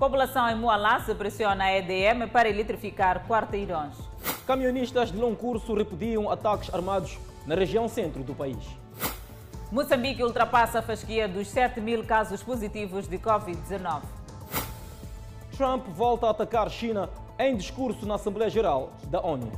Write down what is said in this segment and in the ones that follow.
População em Moalasse pressiona a EDM para eletrificar quarteirões. Camionistas de longo curso repudiam ataques armados na região centro do país. Moçambique ultrapassa a fasquia dos 7 mil casos positivos de Covid-19. Trump volta a atacar China em discurso na Assembleia Geral da ONU.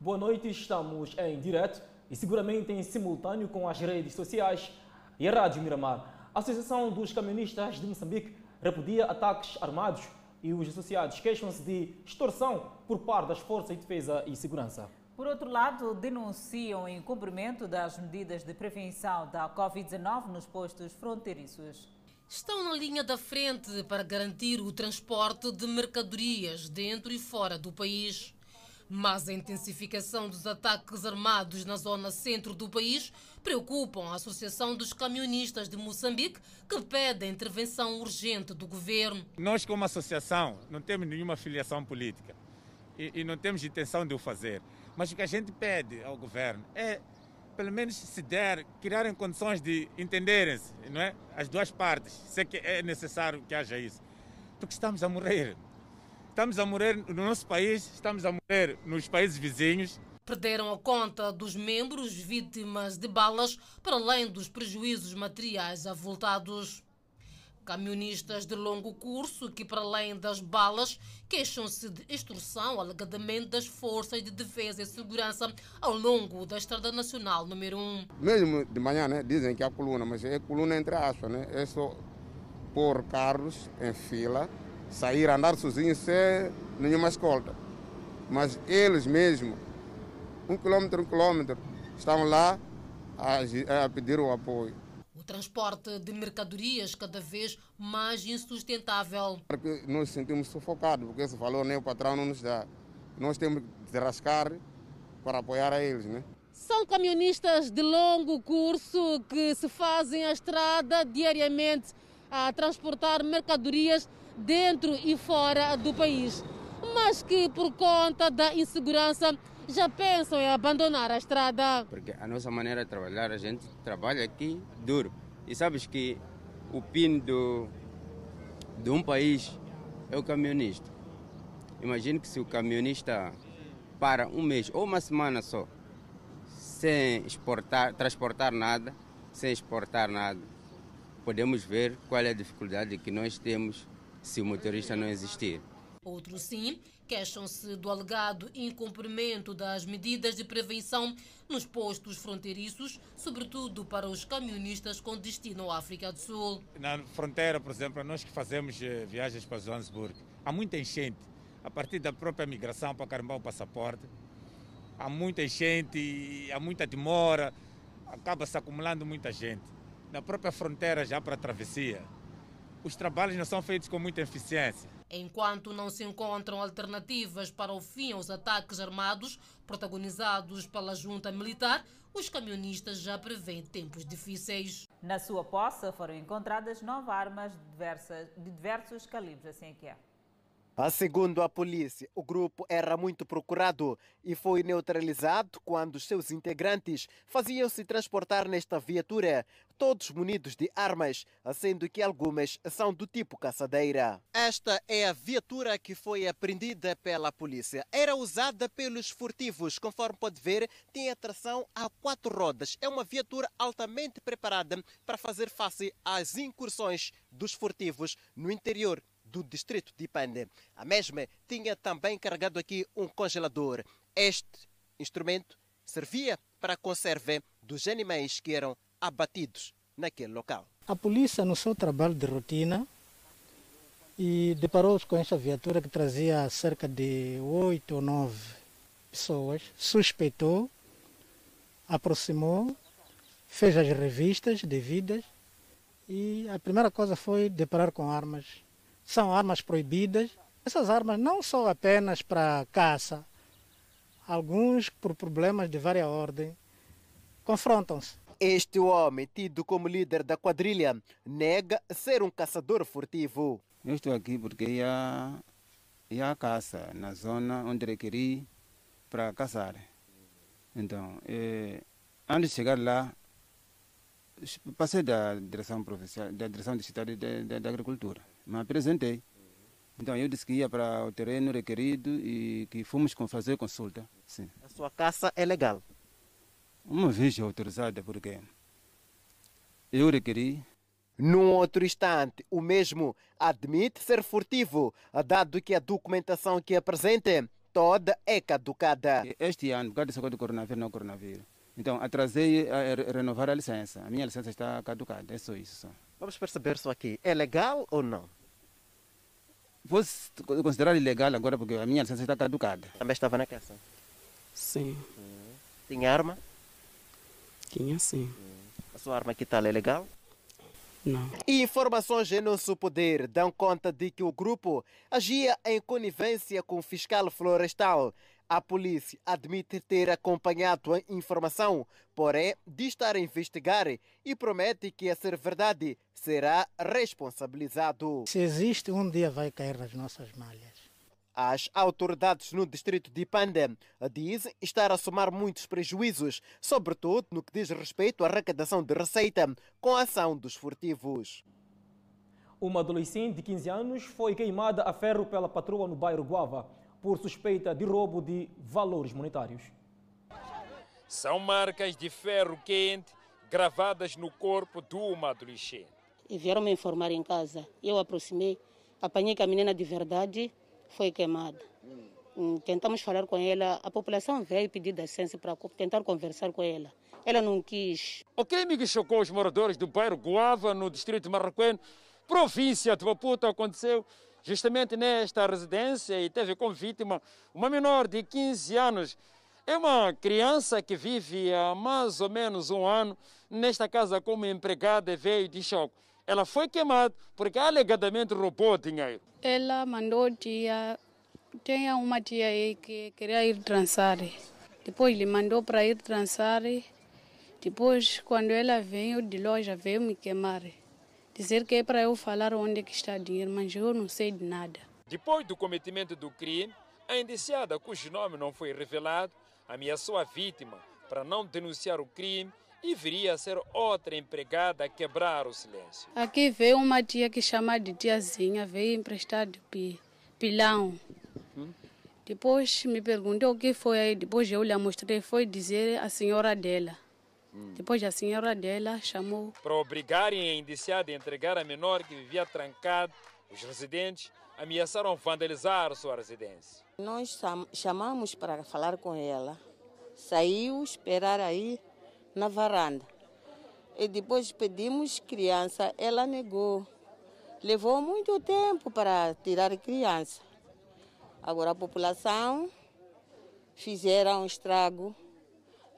Boa noite, estamos em direto e seguramente em simultâneo com as redes sociais e a Rádio Miramar. A Associação dos Camionistas de Moçambique repudia ataques armados e os associados queixam-se de extorsão por parte das Forças de Defesa e Segurança. Por outro lado, denunciam o incumprimento das medidas de prevenção da Covid-19 nos postos fronteiriços. Estão na linha da frente para garantir o transporte de mercadorias dentro e fora do país. Mas a intensificação dos ataques armados na zona centro do país preocupam a Associação dos Camionistas de Moçambique, que pede a intervenção urgente do governo. Nós, como associação, não temos nenhuma filiação política e, e não temos intenção de o fazer. Mas o que a gente pede ao governo é, pelo menos, se der, criarem condições de entenderem-se, não é? As duas partes. Sei que é necessário que haja isso. Porque estamos a morrer. Estamos a morrer no nosso país, estamos a morrer nos países vizinhos. Perderam a conta dos membros vítimas de balas, para além dos prejuízos materiais avultados. Camionistas de longo curso que, para além das balas, queixam-se de extorsão alegadamente das forças de defesa e segurança ao longo da Estrada Nacional número 1. Mesmo de manhã, né, dizem que há coluna, mas é coluna entre aspas, né? É só pôr carros em fila sair, andar sozinho sem nenhuma escolta. Mas eles mesmos, um quilômetro, um quilômetro, estavam lá a, a pedir o apoio. O transporte de mercadorias cada vez mais insustentável. Porque nós sentimos sufocados, porque esse valor nem o patrão não nos dá. Nós temos que rascar para apoiar a eles, né? São camionistas de longo curso que se fazem a estrada diariamente a transportar mercadorias dentro e fora do país, mas que por conta da insegurança já pensam em abandonar a estrada. Porque a nossa maneira de trabalhar, a gente trabalha aqui duro. E sabes que o PIN do, de um país é o camionista. Imagine que se o camionista para um mês ou uma semana só, sem exportar, transportar nada, sem exportar nada, podemos ver qual é a dificuldade que nós temos se o motorista não existir. Outros sim queixam-se do alegado incumprimento das medidas de prevenção nos postos fronteiriços, sobretudo para os camionistas com destino à África do Sul. Na fronteira, por exemplo, nós que fazemos eh, viagens para Johannesburg, há muita enchente. A partir da própria migração para carimbar o passaporte, há muita enchente, há muita demora, acaba se acumulando muita gente. Na própria fronteira, já para a travessia, os trabalhos não são feitos com muita eficiência. Enquanto não se encontram alternativas para o fim aos ataques armados protagonizados pela junta militar, os camionistas já prevêem tempos difíceis. Na sua posse foram encontradas nove armas diversas, de diversos calibres, assim é que é. Segundo a polícia, o grupo era muito procurado e foi neutralizado quando seus integrantes faziam-se transportar nesta viatura, todos munidos de armas, sendo que algumas são do tipo caçadeira. Esta é a viatura que foi apreendida pela polícia. Era usada pelos furtivos, conforme pode ver, tem tração a quatro rodas. É uma viatura altamente preparada para fazer face às incursões dos furtivos no interior do distrito de Pande. A mesma tinha também carregado aqui um congelador. Este instrumento servia para a conserva dos animais que eram abatidos naquele local. A polícia, no seu trabalho de rotina, e deparou-se com esta viatura que trazia cerca de oito ou nove pessoas, suspeitou, aproximou, fez as revistas devidas e a primeira coisa foi deparar com armas são armas proibidas. Essas armas não são apenas para caça, alguns por problemas de várias ordens confrontam-se. Este homem, tido como líder da quadrilha, nega ser um caçador furtivo. Eu estou aqui porque ia, ia caça na zona onde eu queria para caçar. Então, é, Antes de chegar lá, passei da direção da direção distrital da agricultura, me apresentei. Então eu disse que ia para o terreno requerido e que fomos fazer consulta. Sim. A sua caça é legal? Uma vez autorizada, porque eu requeri. Num outro instante, o mesmo admite ser furtivo, dado que a documentação que apresenta toda é caducada. Este ano, por causa dessa coisa do coronavírus, não coronavírus. Então, atrasei a renovar a licença. A minha licença está caducada, é só isso. Só. Vamos perceber só aqui, é legal ou não? Vou considerar ilegal agora porque a minha licença está caducada. Também estava na caça? Sim. Hum. Tinha arma? Tinha sim. Hum. A sua arma que tal é legal? Não. Informações em nosso poder dão conta de que o grupo agia em conivência com o fiscal florestal. A polícia admite ter acompanhado a informação, porém de estar a investigar e promete que, a ser verdade, será responsabilizado. Se existe, um dia vai cair nas nossas malhas. As autoridades no distrito de Panda dizem estar a somar muitos prejuízos, sobretudo no que diz respeito à arrecadação de receita com a ação dos furtivos. Uma adolescente de 15 anos foi queimada a ferro pela patroa no bairro Guava por suspeita de roubo de valores monetários. São marcas de ferro quente gravadas no corpo de uma adolescente. E vieram me informar em casa. Eu aproximei, apanhei que a menina de verdade foi queimada. Hum, tentamos falar com ela, a população veio pedir licença para tentar conversar com ela. Ela não quis. O crime que chocou os moradores do bairro Guava, no distrito de Marraquém, província de Maputo, aconteceu justamente nesta residência e teve como vítima uma menor de 15 anos. É uma criança que vive há mais ou menos um ano nesta casa como empregada e veio de choque. Ela foi queimada porque alegadamente roubou dinheiro. Ela mandou tia, tinha uma tia aí que queria ir trançar. Depois ele mandou para ir trançar. Depois, quando ela veio de loja, veio me queimar. Dizer que é para eu falar onde é que está o dinheiro, mas eu não sei de nada. Depois do cometimento do crime, a indiciada, cujo nome não foi revelado, ameaçou a vítima para não denunciar o crime e viria a ser outra empregada a quebrar o silêncio. Aqui veio uma tia que chama de tiazinha, veio emprestar de pi, pilão. Hum? Depois me perguntou o que foi aí, depois eu lhe mostrei, foi dizer a senhora dela. Depois a senhora dela chamou. Para obrigarem a indiciada a entregar a menor que vivia trancada, os residentes ameaçaram vandalizar sua residência. Nós chamamos para falar com ela. Saiu esperar aí na varanda. E depois pedimos criança, ela negou. Levou muito tempo para tirar criança. Agora a população fizeram um estrago,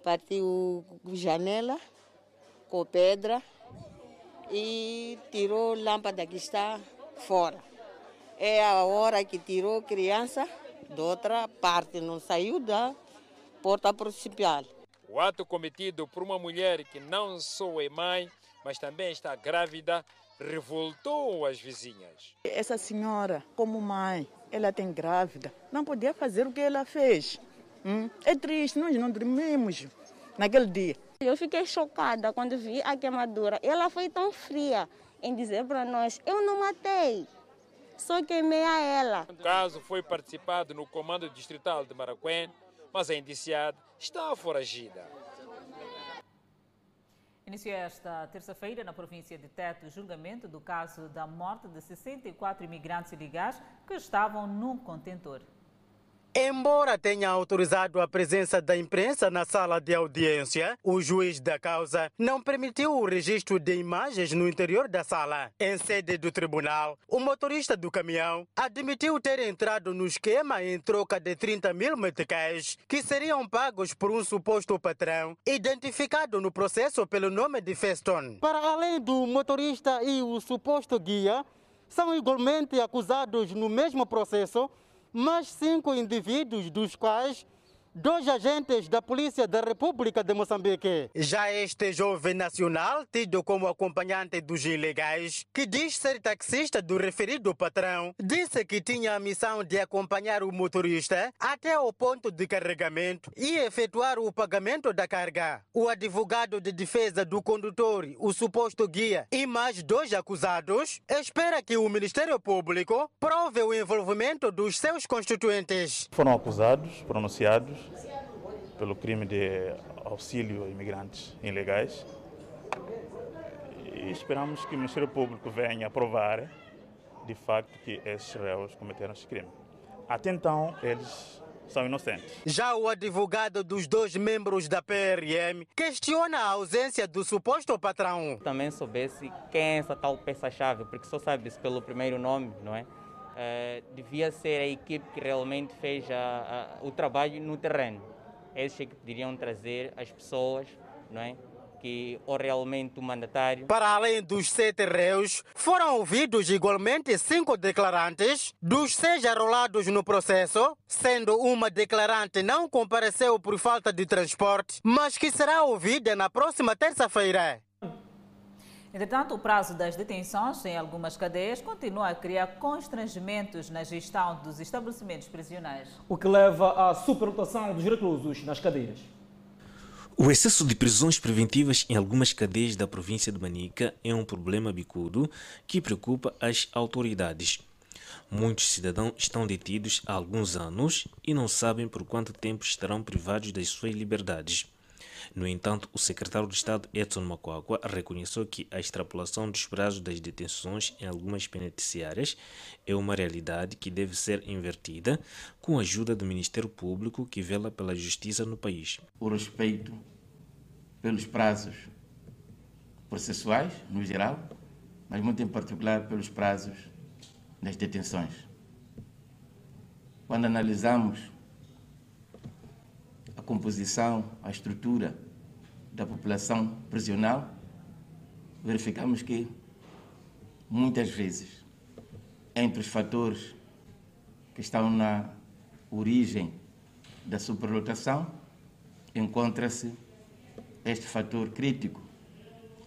partiu janela com pedra e tirou lâmpada que está fora. É a hora que tirou criança de outra parte, não saiu da porta principal. O ato cometido por uma mulher que não só é mãe, mas também está grávida, revoltou as vizinhas. Essa senhora, como mãe, ela tem grávida, não podia fazer o que ela fez. Hum? É triste, nós não dormimos naquele dia. Eu fiquei chocada quando vi a queimadura. Ela foi tão fria em dizer para nós: eu não matei, só queimei a ela. O caso foi participado no Comando Distrital de Maracuém, mas a indiciada está foragida. Inicia esta terça-feira, na província de Tete, o julgamento do caso da morte de 64 imigrantes ilegais que estavam num contentor. Embora tenha autorizado a presença da imprensa na sala de audiência, o juiz da causa não permitiu o registro de imagens no interior da sala. Em sede do tribunal, o motorista do caminhão admitiu ter entrado no esquema em troca de 30 mil meticais, que seriam pagos por um suposto patrão, identificado no processo pelo nome de Feston. Para além do motorista e o suposto guia, são igualmente acusados no mesmo processo mais cinco indivíduos, dos quais dois agentes da Polícia da República de Moçambique. Já este jovem nacional, tido como acompanhante dos ilegais, que diz ser taxista do referido patrão, disse que tinha a missão de acompanhar o motorista até o ponto de carregamento e efetuar o pagamento da carga. O advogado de defesa do condutor, o suposto guia e mais dois acusados espera que o Ministério Público prove o envolvimento dos seus constituintes. Foram acusados, pronunciados pelo crime de auxílio a imigrantes ilegais e esperamos que o Ministério Público venha provar de facto que esses réus cometeram esse crime. Até então, eles são inocentes. Já o advogado dos dois membros da PRM questiona a ausência do suposto patrão. Também soubesse quem é essa tal peça-chave, porque só sabe-se pelo primeiro nome, não é? Uh, devia ser a equipe que realmente fez a, a, o trabalho no terreno. Esses é que poderiam trazer as pessoas, não é? que ou realmente o mandatário. Para além dos sete réus, foram ouvidos igualmente cinco declarantes, dos seis arrolados no processo, sendo uma declarante não compareceu por falta de transporte, mas que será ouvida na próxima terça-feira. Entretanto, o prazo das detenções em algumas cadeias continua a criar constrangimentos na gestão dos estabelecimentos prisionais. O que leva à superlotação dos reclusos nas cadeias. O excesso de prisões preventivas em algumas cadeias da província de Manica é um problema bicudo que preocupa as autoridades. Muitos cidadãos estão detidos há alguns anos e não sabem por quanto tempo estarão privados das suas liberdades. No entanto, o secretário de Estado Edson Macuagua reconheceu que a extrapolação dos prazos das detenções em algumas penitenciárias é uma realidade que deve ser invertida com a ajuda do Ministério Público que vela pela justiça no país. O respeito pelos prazos processuais, no geral, mas muito em particular pelos prazos das detenções. Quando analisamos a composição, a estrutura da população prisional, verificamos que muitas vezes, entre os fatores que estão na origem da superlotação, encontra-se este fator crítico,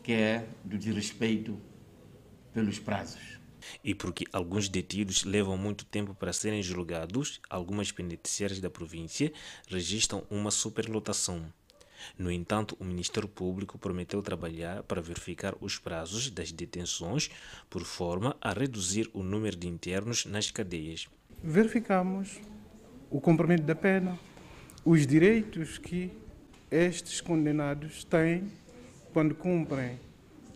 que é do desrespeito pelos prazos. E porque alguns detidos levam muito tempo para serem julgados, algumas penitenciárias da província registram uma superlotação. No entanto, o Ministério Público prometeu trabalhar para verificar os prazos das detenções, por forma a reduzir o número de internos nas cadeias. Verificamos o cumprimento da pena, os direitos que estes condenados têm quando cumprem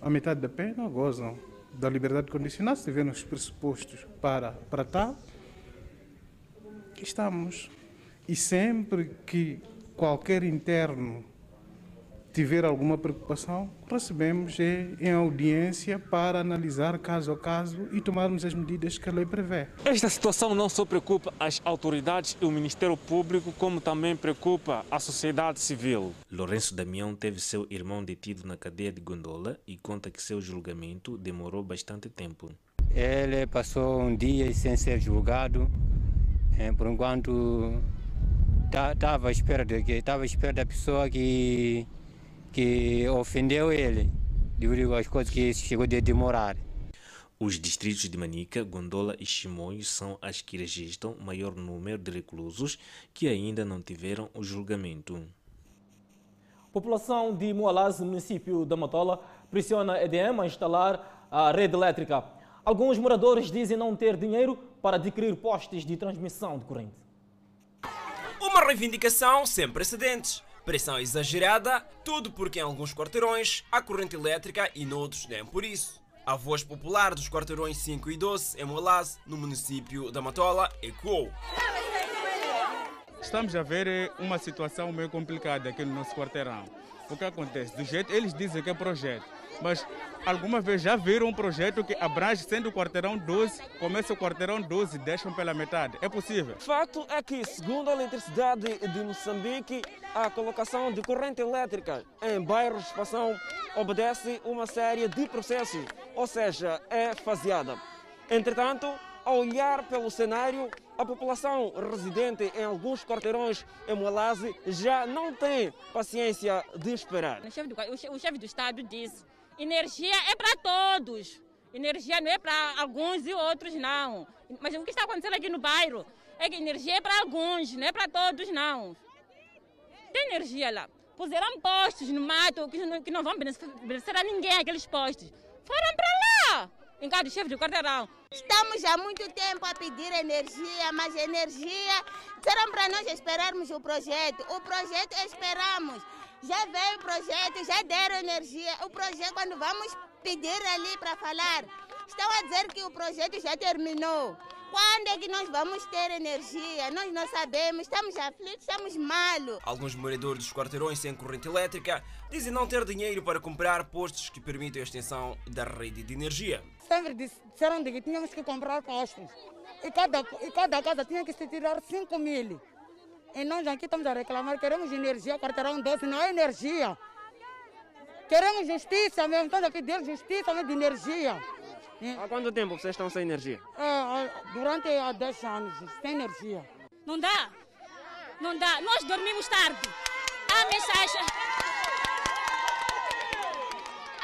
a metade da pena, gozam da liberdade condicional, se tiverem os pressupostos para, para tal. Estamos. E sempre que qualquer interno tiver alguma preocupação, recebemos em audiência para analisar caso a caso e tomarmos as medidas que a lei prevê. Esta situação não só preocupa as autoridades e o Ministério Público, como também preocupa a sociedade civil. Lourenço Damião teve seu irmão detido na cadeia de Gondola e conta que seu julgamento demorou bastante tempo. Ele passou um dia sem ser julgado, eh, por enquanto estava à espera de estava à espera da pessoa que que ofendeu ele, devido às coisas que chegou de demorar. Os distritos de Manica, Gondola e Chimoio são as que registram maior número de reclusos que ainda não tiveram o julgamento. População de Moalaz, município da Matola, pressiona a EDM a instalar a rede elétrica. Alguns moradores dizem não ter dinheiro para adquirir postes de transmissão de corrente. Uma reivindicação sem precedentes. Pressão exagerada, tudo porque em alguns quarteirões há corrente elétrica e noutros nem por isso. A voz popular dos quarteirões 5 e 12 em Moalaz, no município da Matola, ecoou. Estamos a ver eh, uma situação meio complicada aqui no nosso quarteirão. O que acontece? Do jeito, eles dizem que é projeto, mas alguma vez já viram um projeto que abrange sendo o quarteirão 12, começa o quarteirão 12 e deixam pela metade. É possível? Fato é que, segundo a eletricidade de Moçambique, a colocação de corrente elétrica em bairros de expansão obedece uma série de processos, ou seja, é faseada. Entretanto, ao olhar pelo cenário, a população residente em alguns quarteirões em Moalaze já não tem paciência de esperar. O chefe do, o chefe do Estado disse: energia é para todos. Energia não é para alguns e outros não. Mas o que está acontecendo aqui no bairro é que energia é para alguns, não é para todos não. Tem energia lá. Puseram postos no mato que não, que não vão beneficiar a ninguém aqueles postos. Foram para lá em cada chefe de quarteirão. Estamos há muito tempo a pedir energia, mas energia disseram para nós esperarmos o projeto. O projeto esperamos. Já veio o projeto, já deram energia. O projeto, quando vamos pedir ali para falar, estão a dizer que o projeto já terminou. Quando é que nós vamos ter energia? Nós não sabemos, estamos aflitos, estamos malos. Alguns moradores dos quarteirões sem corrente elétrica dizem não ter dinheiro para comprar postos que permitem a extensão da rede de energia. Sempre disseram que tínhamos que comprar postos. E cada, e cada casa tinha que se tirar 5 mil. E nós aqui estamos a reclamar, queremos energia, quarteirão 12, não é energia. Queremos justiça mesmo, estamos a pedir justiça mesmo de energia. Há quanto tempo vocês estão sem energia? É, durante há 10 anos, sem energia. Não dá, não dá. Nós dormimos tarde. Há mensagem.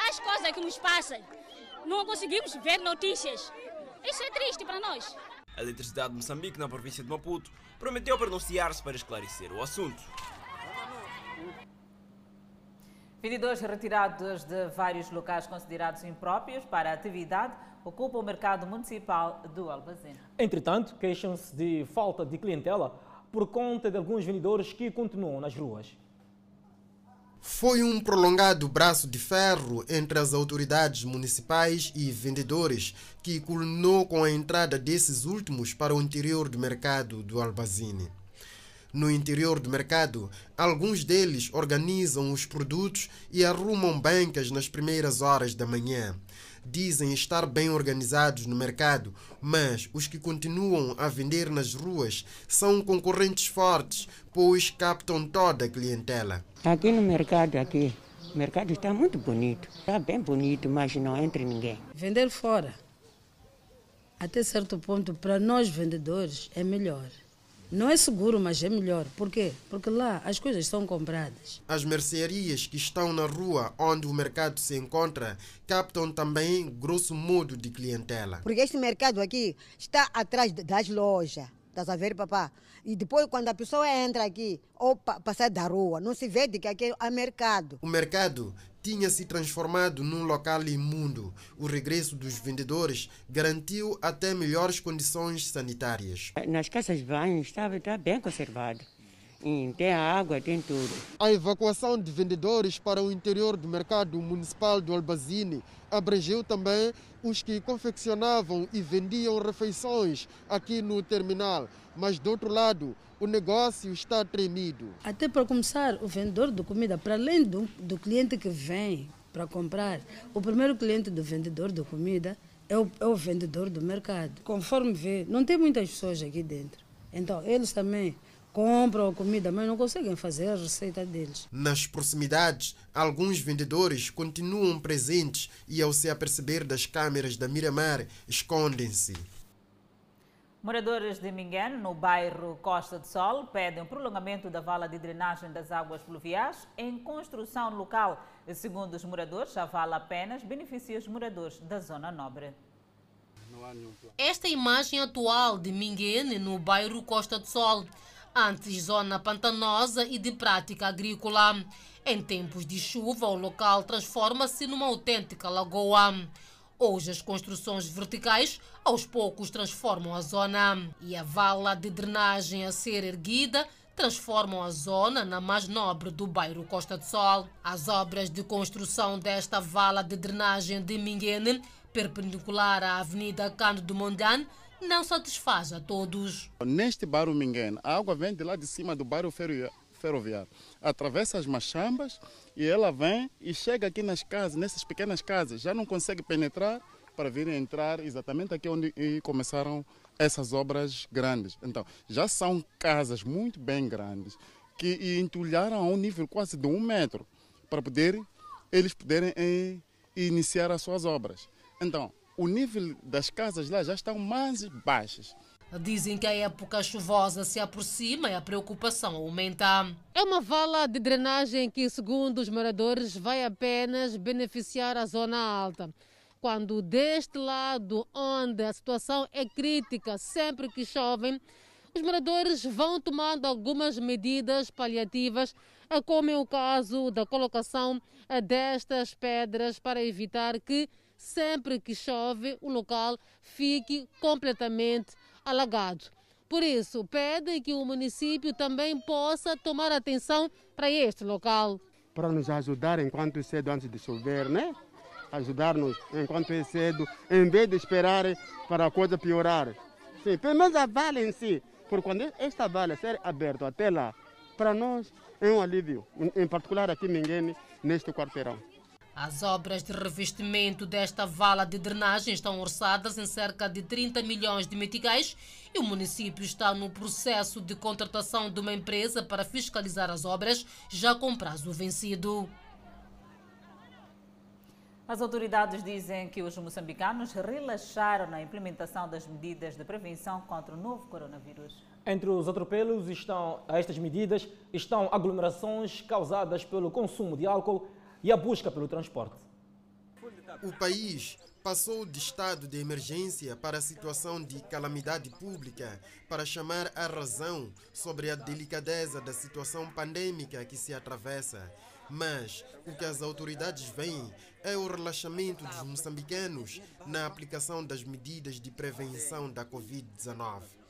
As coisas que nos passam, não conseguimos ver notícias. Isso é triste para nós. A Eletricidade de Moçambique, na província de Maputo, prometeu pronunciar-se para esclarecer o assunto. Vendedores retirados de vários locais considerados impróprios para a atividade ocupam o mercado municipal do Albazine. Entretanto, queixam-se de falta de clientela por conta de alguns vendedores que continuam nas ruas. Foi um prolongado braço de ferro entre as autoridades municipais e vendedores que culminou com a entrada desses últimos para o interior do mercado do Albazine. No interior do mercado, alguns deles organizam os produtos e arrumam bancas nas primeiras horas da manhã. Dizem estar bem organizados no mercado, mas os que continuam a vender nas ruas são concorrentes fortes, pois captam toda a clientela. Aqui no mercado, aqui, o mercado está muito bonito. Está bem bonito, mas não entra ninguém. Vender fora, até certo ponto, para nós vendedores, é melhor. Não é seguro, mas é melhor. Por quê? Porque lá as coisas são compradas. As mercearias que estão na rua onde o mercado se encontra captam também grosso modo de clientela. Porque este mercado aqui está atrás das lojas. Estás a ver, papá? E depois, quando a pessoa entra aqui, ou pa passar da rua, não se vê de que aqui é mercado. O mercado tinha se transformado num local imundo. O regresso dos vendedores garantiu até melhores condições sanitárias. Nas casas de banho estava, está bem conservado. Tem água, tem tudo. A evacuação de vendedores para o interior do mercado municipal do Albazine abrangeu também os que confeccionavam e vendiam refeições aqui no terminal. Mas, do outro lado, o negócio está tremido. Até para começar, o vendedor de comida, para além do, do cliente que vem para comprar, o primeiro cliente do vendedor de comida é o, é o vendedor do mercado. Conforme vê, não tem muitas pessoas aqui dentro. Então, eles também compram a comida, mas não conseguem fazer a receita deles. Nas proximidades, alguns vendedores continuam presentes e, ao se aperceber das câmeras da Miramar, escondem-se. Moradores de Minguene, no bairro Costa do Sol, pedem o prolongamento da vala de drenagem das águas pluviais em construção local. Segundo os moradores, a vala apenas beneficia os moradores da zona nobre. Esta imagem atual de Minguene, no bairro Costa do Sol, antes zona pantanosa e de prática agrícola. Em tempos de chuva, o local transforma-se numa autêntica lagoa. Hoje, as construções verticais aos poucos transformam a zona e a vala de drenagem a ser erguida transformam a zona na mais nobre do bairro Costa do Sol. As obras de construção desta vala de drenagem de Minguene, perpendicular à Avenida Cândido Mondlane, não satisfaz a todos. Neste bairro Minguene, a água vem de lá de cima do bairro ferroviário, atravessa as machambas e ela vem e chega aqui nas casas, nessas pequenas casas, já não consegue penetrar para vir entrar exatamente aqui onde começaram essas obras grandes. Então, já são casas muito bem grandes que entulharam a um nível quase de um metro para poder eles poderem eh, iniciar as suas obras. Então, o nível das casas lá já estão mais baixas. Dizem que a época chuvosa se aproxima e a preocupação aumenta. É uma vala de drenagem que, segundo os moradores, vai apenas beneficiar a zona alta. Quando deste lado, onde a situação é crítica sempre que chovem, os moradores vão tomando algumas medidas paliativas, como é o caso da colocação destas pedras para evitar que, sempre que chove, o local fique completamente alagado. Por isso, pede que o município também possa tomar atenção para este local. Para nos ajudar enquanto é cedo antes de chover, né? Ajudar-nos enquanto é cedo, em vez de esperar para a coisa piorar. Sim, pelo menos a vala em si, porque quando esta vala ser aberta até lá, para nós é um alívio, em particular aqui Minguene, neste quarteirão. As obras de revestimento desta vala de drenagem estão orçadas em cerca de 30 milhões de meticais e o município está no processo de contratação de uma empresa para fiscalizar as obras, já com prazo vencido. As autoridades dizem que os moçambicanos relaxaram na implementação das medidas de prevenção contra o novo coronavírus. Entre os atropelos estão, a estas medidas estão aglomerações causadas pelo consumo de álcool e a busca pelo transporte. O país passou de estado de emergência para a situação de calamidade pública para chamar a razão sobre a delicadeza da situação pandêmica que se atravessa. Mas o que as autoridades veem é o relaxamento dos moçambicanos na aplicação das medidas de prevenção da Covid-19.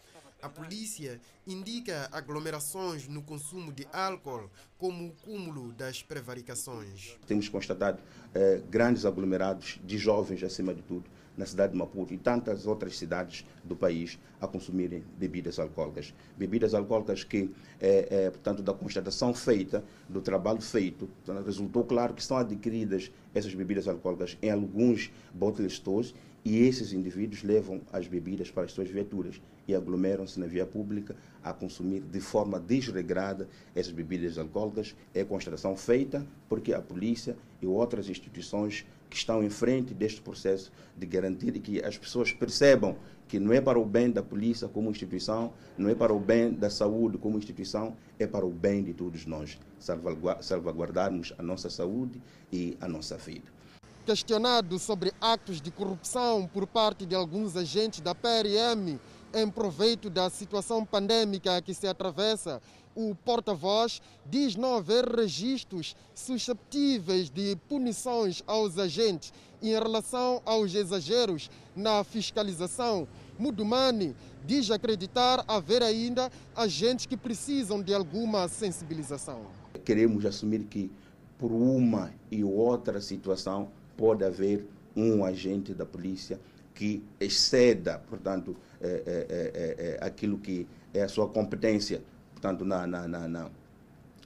A polícia indica aglomerações no consumo de álcool como o cúmulo das prevaricações. Temos constatado eh, grandes aglomerados de jovens, acima de tudo, na cidade de Maputo e tantas outras cidades do país a consumirem bebidas alcoólicas. Bebidas alcoólicas que, eh, eh, portanto, da constatação feita, do trabalho feito, resultou claro que são adquiridas essas bebidas alcoólicas em alguns bottle stores e esses indivíduos levam as bebidas para as suas viaturas e aglomeram-se na via pública a consumir de forma desregrada essas bebidas alcoólicas. É constatação feita porque a polícia e outras instituições que estão em frente deste processo de garantir que as pessoas percebam que não é para o bem da polícia como instituição, não é para o bem da saúde como instituição, é para o bem de todos nós, salvaguardarmos a nossa saúde e a nossa vida. Questionado sobre atos de corrupção por parte de alguns agentes da PRM em proveito da situação pandêmica que se atravessa, o porta-voz diz não haver registros susceptíveis de punições aos agentes em relação aos exageros na fiscalização. Mudumani diz acreditar haver ainda agentes que precisam de alguma sensibilização. Queremos assumir que, por uma e outra situação, pode haver um agente da polícia que exceda, portanto, é, é, é, aquilo que é a sua competência, portanto, na, na, na,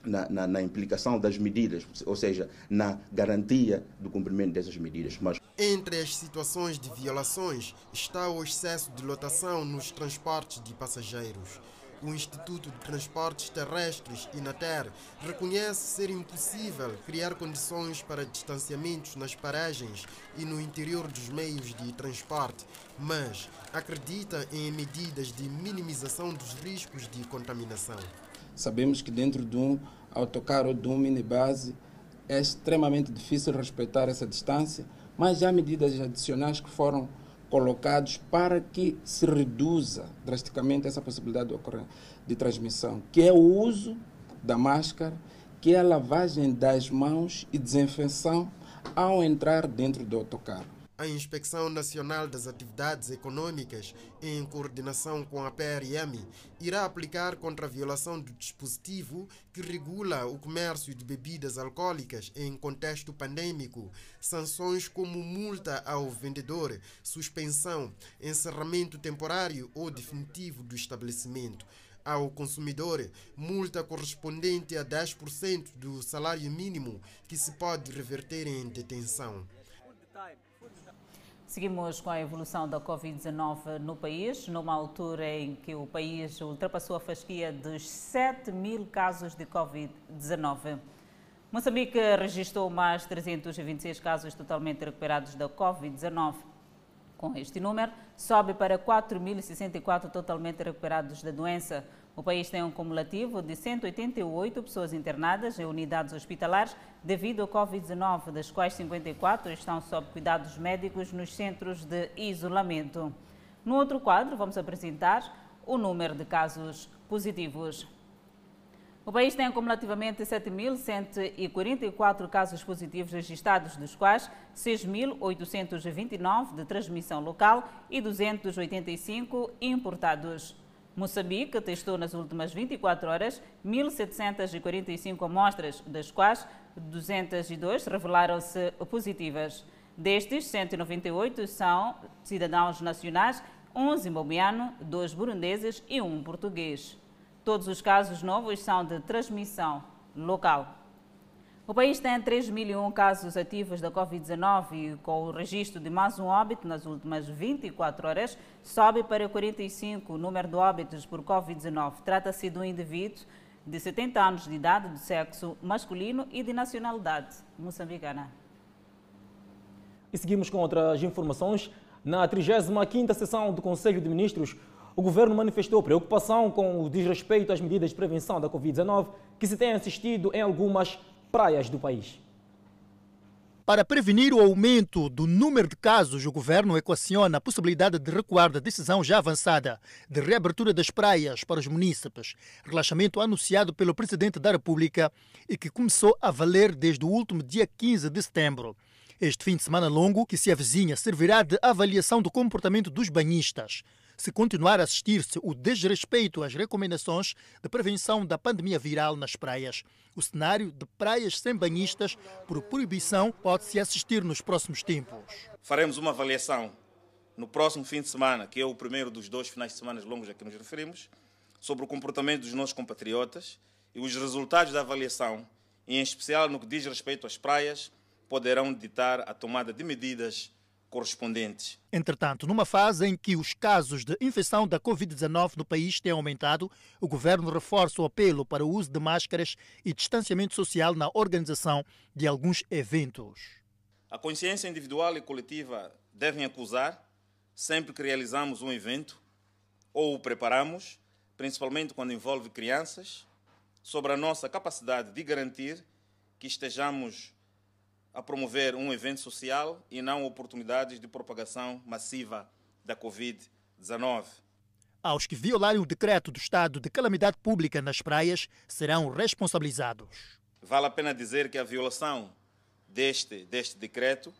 na, na, implicação das medidas, ou seja, na garantia do cumprimento dessas medidas. Mas... Entre as situações de violações está o excesso de lotação nos transportes de passageiros o Instituto de Transportes Terrestres, INATER, reconhece ser impossível criar condições para distanciamentos nas paragens e no interior dos meios de transporte, mas acredita em medidas de minimização dos riscos de contaminação. Sabemos que dentro de um autocarro ou de um minibase é extremamente difícil respeitar essa distância, mas há medidas adicionais que foram colocados para que se reduza drasticamente essa possibilidade de, transmissão, que é o uso da máscara, que é a lavagem das mãos e desinfecção ao entrar dentro do autocarro. A Inspeção Nacional das Atividades Econômicas, em coordenação com a PRM, irá aplicar contra a violação do dispositivo que regula o comércio de bebidas alcoólicas em contexto pandêmico, sanções como multa ao vendedor, suspensão, encerramento temporário ou definitivo do estabelecimento ao consumidor multa correspondente a 10% do salário mínimo que se pode reverter em detenção. Seguimos com a evolução da Covid-19 no país, numa altura em que o país ultrapassou a fasquia dos 7 mil casos de Covid-19. Moçambique registrou mais 326 casos totalmente recuperados da Covid-19. Com este número, sobe para 4.064 totalmente recuperados da doença. O país tem um cumulativo de 188 pessoas internadas em unidades hospitalares devido ao Covid-19, das quais 54 estão sob cuidados médicos nos centros de isolamento. No outro quadro, vamos apresentar o número de casos positivos. O país tem acumulativamente 7.144 casos positivos registrados, dos quais 6.829 de transmissão local e 285 importados. Moçambique testou nas últimas 24 horas 1.745 amostras, das quais 202 revelaram-se positivas. Destes, 198 são cidadãos nacionais, 11 zimbabuiano, 2 burundeses e 1 português. Todos os casos novos são de transmissão local. O país tem 3.001 casos ativos da Covid-19 e com o registro de mais um óbito nas últimas 24 horas, sobe para 45 o número de óbitos por Covid-19. Trata-se de um indivíduo de 70 anos de idade, de sexo masculino e de nacionalidade moçambicana. E seguimos com outras informações. Na 35ª sessão do Conselho de Ministros, o governo manifestou preocupação com o desrespeito às medidas de prevenção da Covid-19 que se tem assistido em algumas praias do país. Para prevenir o aumento do número de casos, o governo equaciona a possibilidade de recuar da decisão já avançada de reabertura das praias para os munícipes, relaxamento anunciado pelo presidente da República e que começou a valer desde o último dia 15 de setembro. Este fim de semana longo, que se avizinha, servirá de avaliação do comportamento dos banhistas se continuar a assistir-se o desrespeito às recomendações de prevenção da pandemia viral nas praias. O cenário de praias sem banhistas por proibição pode-se assistir nos próximos tempos. Faremos uma avaliação no próximo fim de semana, que é o primeiro dos dois finais de semana longos a que nos referimos, sobre o comportamento dos nossos compatriotas e os resultados da avaliação, em especial no que diz respeito às praias, poderão ditar a tomada de medidas correspondentes. Entretanto, numa fase em que os casos de infecção da Covid-19 no país têm aumentado, o governo reforça o apelo para o uso de máscaras e distanciamento social na organização de alguns eventos. A consciência individual e coletiva devem acusar sempre que realizamos um evento ou o preparamos, principalmente quando envolve crianças, sobre a nossa capacidade de garantir que estejamos a promover um evento social e não oportunidades de propagação massiva da Covid-19. Aos que violarem o decreto do estado de calamidade pública nas praias serão responsabilizados. Vale a pena dizer que a violação deste, deste decreto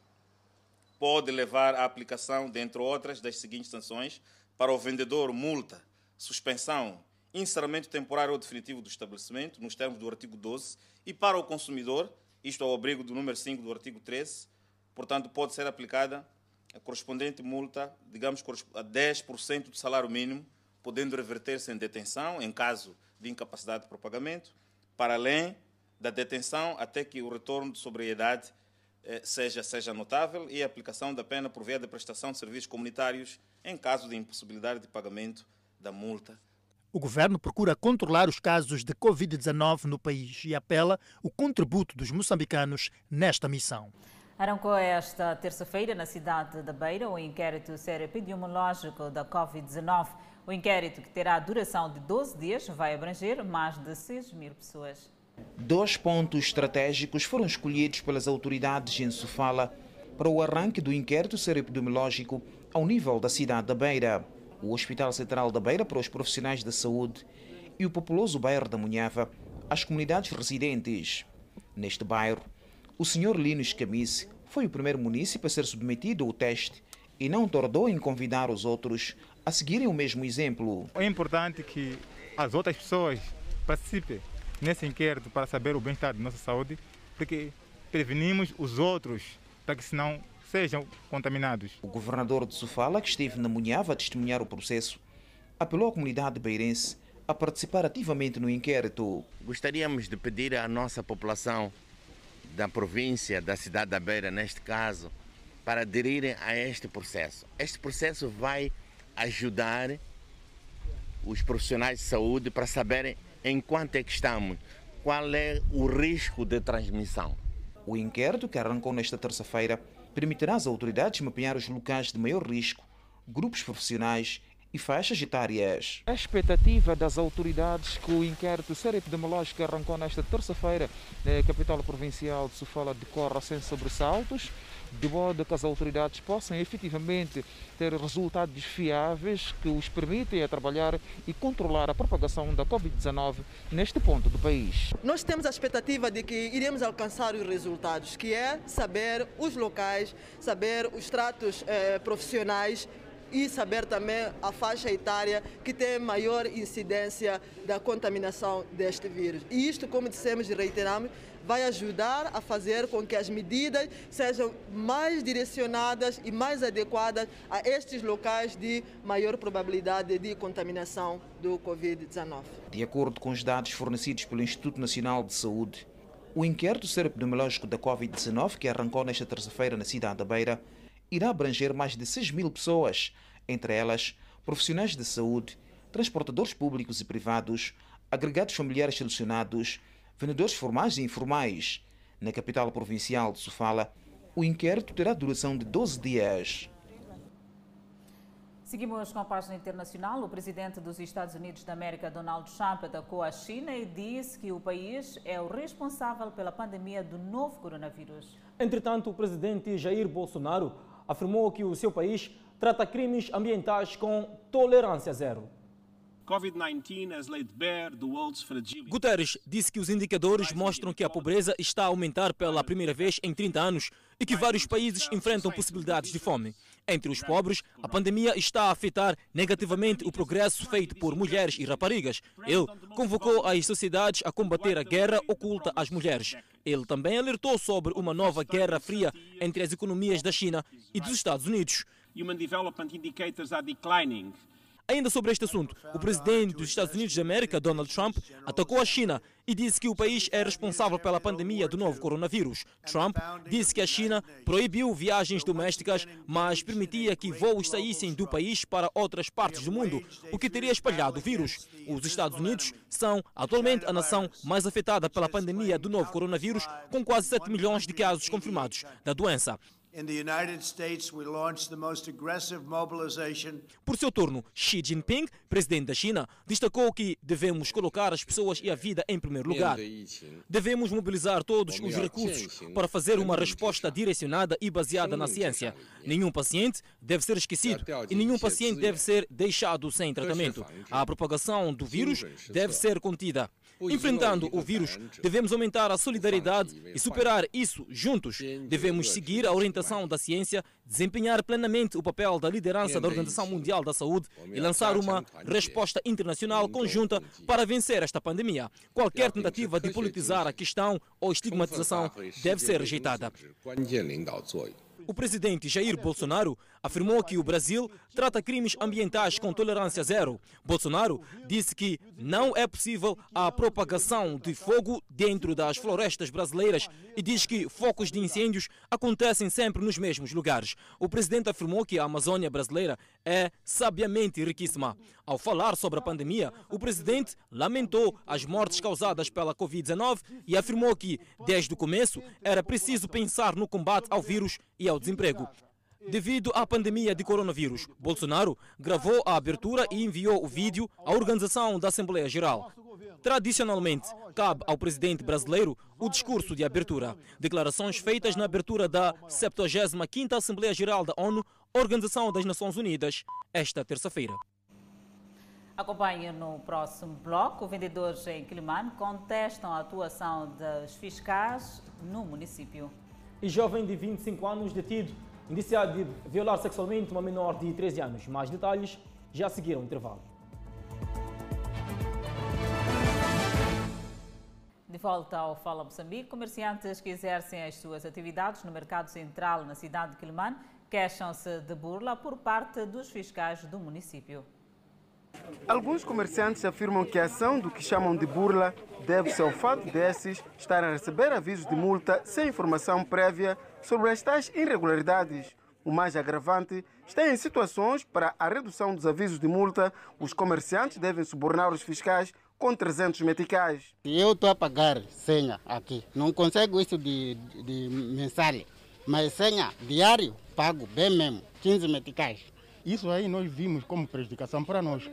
pode levar à aplicação, dentre outras, das seguintes sanções: para o vendedor, multa, suspensão, encerramento temporário ou definitivo do estabelecimento, nos termos do artigo 12, e para o consumidor, isto ao abrigo do número 5 do artigo 13, portanto, pode ser aplicada a correspondente multa, digamos, a 10% do salário mínimo, podendo reverter-se em detenção em caso de incapacidade de pagamento, para além da detenção até que o retorno de sobriedade eh, seja, seja notável e a aplicação da pena por via de prestação de serviços comunitários em caso de impossibilidade de pagamento da multa o governo procura controlar os casos de Covid-19 no país e apela o contributo dos moçambicanos nesta missão. Arrancou esta terça-feira na cidade da Beira o inquérito sério epidemiológico da Covid-19. O inquérito, que terá duração de 12 dias, vai abranger mais de 6 mil pessoas. Dois pontos estratégicos foram escolhidos pelas autoridades em Sofala para o arranque do inquérito sério epidemiológico ao nível da cidade da Beira o Hospital Central da Beira para os profissionais da saúde e o populoso bairro da Munhava às comunidades residentes. Neste bairro, o Sr. Linus Camise foi o primeiro município a ser submetido ao teste e não tardou em convidar os outros a seguirem o mesmo exemplo. É importante que as outras pessoas participem nesse inquérito para saber o bem-estar da nossa saúde, porque prevenimos os outros para que senão sejam contaminados. O governador de Sofala, que esteve na Munhava a testemunhar o processo, apelou à comunidade beirense a participar ativamente no inquérito. Gostaríamos de pedir à nossa população da província, da cidade da Beira, neste caso, para aderirem a este processo. Este processo vai ajudar os profissionais de saúde para saberem em quanto é que estamos, qual é o risco de transmissão. O inquérito, que arrancou nesta terça-feira, permitirá às autoridades mapear os locais de maior risco, grupos profissionais e faixas etárias. A expectativa das autoridades que o inquérito epidemiológico arrancou nesta terça-feira na capital provincial de Sofala decorra sem sobressaltos, de modo que as autoridades possam efetivamente ter resultados fiáveis que os permitem trabalhar e controlar a propagação da Covid-19 neste ponto do país. Nós temos a expectativa de que iremos alcançar os resultados, que é saber os locais, saber os tratos eh, profissionais e saber também a faixa etária que tem maior incidência da contaminação deste vírus. E isto, como dissemos e reiteramos, vai ajudar a fazer com que as medidas sejam mais direcionadas e mais adequadas a estes locais de maior probabilidade de contaminação do Covid-19. De acordo com os dados fornecidos pelo Instituto Nacional de Saúde, o inquérito epidemiológico da Covid-19, que arrancou nesta terça-feira na cidade da Beira, irá abranger mais de 6 mil pessoas, entre elas profissionais de saúde, transportadores públicos e privados, agregados familiares selecionados, vendedores formais e informais. Na capital provincial de Sofala, o inquérito terá duração de 12 dias. Seguimos com a página internacional. O presidente dos Estados Unidos da América, Donald Trump, atacou a China e disse que o país é o responsável pela pandemia do novo coronavírus. Entretanto, o presidente Jair Bolsonaro afirmou que o seu país trata crimes ambientais com tolerância zero. Guterres disse que os indicadores mostram que a pobreza está a aumentar pela primeira vez em 30 anos e que vários países enfrentam possibilidades de fome. Entre os pobres, a pandemia está a afetar negativamente o progresso feito por mulheres e raparigas. Ele convocou as sociedades a combater a guerra oculta às mulheres. Ele também alertou sobre uma nova guerra fria entre as economias da China e dos Estados Unidos. Human Development Indicators are declining. Ainda sobre este assunto, o presidente dos Estados Unidos de América, Donald Trump, atacou a China e disse que o país é responsável pela pandemia do novo coronavírus. Trump disse que a China proibiu viagens domésticas, mas permitia que voos saíssem do país para outras partes do mundo, o que teria espalhado o vírus. Os Estados Unidos são atualmente a nação mais afetada pela pandemia do novo coronavírus, com quase 7 milhões de casos confirmados da doença. Por seu turno, Xi Jinping, presidente da China, destacou que devemos colocar as pessoas e a vida em primeiro lugar. Devemos mobilizar todos os recursos para fazer uma resposta direcionada e baseada na ciência. Nenhum paciente deve ser esquecido e nenhum paciente deve ser deixado sem tratamento. A propagação do vírus deve ser contida. Enfrentando o vírus, devemos aumentar a solidariedade e superar isso juntos. Devemos seguir a orientação da ciência, desempenhar plenamente o papel da liderança da Organização Mundial da Saúde e lançar uma resposta internacional conjunta para vencer esta pandemia. Qualquer tentativa de politizar a questão ou estigmatização deve ser rejeitada. O presidente Jair Bolsonaro afirmou que o Brasil trata crimes ambientais com tolerância zero. Bolsonaro disse que não é possível a propagação de fogo dentro das florestas brasileiras e diz que focos de incêndios acontecem sempre nos mesmos lugares. O presidente afirmou que a Amazônia brasileira é sabiamente riquíssima. Ao falar sobre a pandemia, o presidente lamentou as mortes causadas pela Covid-19 e afirmou que, desde o começo, era preciso pensar no combate ao vírus e ao desemprego. Devido à pandemia de coronavírus, Bolsonaro gravou a abertura e enviou o vídeo à organização da Assembleia Geral. Tradicionalmente, cabe ao presidente brasileiro o discurso de abertura. Declarações feitas na abertura da 75ª Assembleia Geral da ONU, Organização das Nações Unidas, esta terça-feira. Acompanhe no próximo bloco. Vendedores em Quilimane contestam a atuação dos fiscais no município. E jovem de 25 anos detido, indiciado de violar sexualmente uma menor de 13 anos. Mais detalhes já seguiram o intervalo. De volta ao Fala Moçambique, comerciantes que exercem as suas atividades no mercado central na cidade de Quilimane queixam-se de burla por parte dos fiscais do município. Alguns comerciantes afirmam que a ação do que chamam de burla deve-se ao fato desses estarem a receber avisos de multa sem informação prévia sobre as tais irregularidades. O mais agravante está em situações para a redução dos avisos de multa, os comerciantes devem subornar os fiscais com 300 meticais. Eu estou a pagar senha aqui, não consigo isso de, de, de mensal. Mas senha, diário, pago bem mesmo, 15 meticais. Isso aí nós vimos como prejudicação para nós,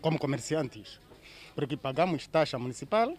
como comerciantes, porque pagamos taxa municipal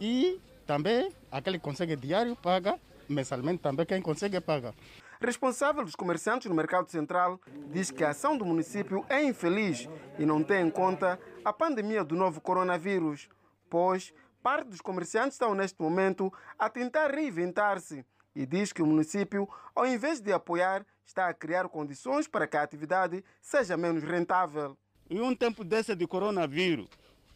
e também aquele que consegue diário paga mensalmente também quem consegue paga. Responsável dos comerciantes no Mercado Central diz que a ação do município é infeliz e não tem em conta a pandemia do novo coronavírus, pois parte dos comerciantes estão neste momento a tentar reinventar-se e diz que o município, ao invés de apoiar, está a criar condições para que a atividade seja menos rentável. Em um tempo desse de coronavírus,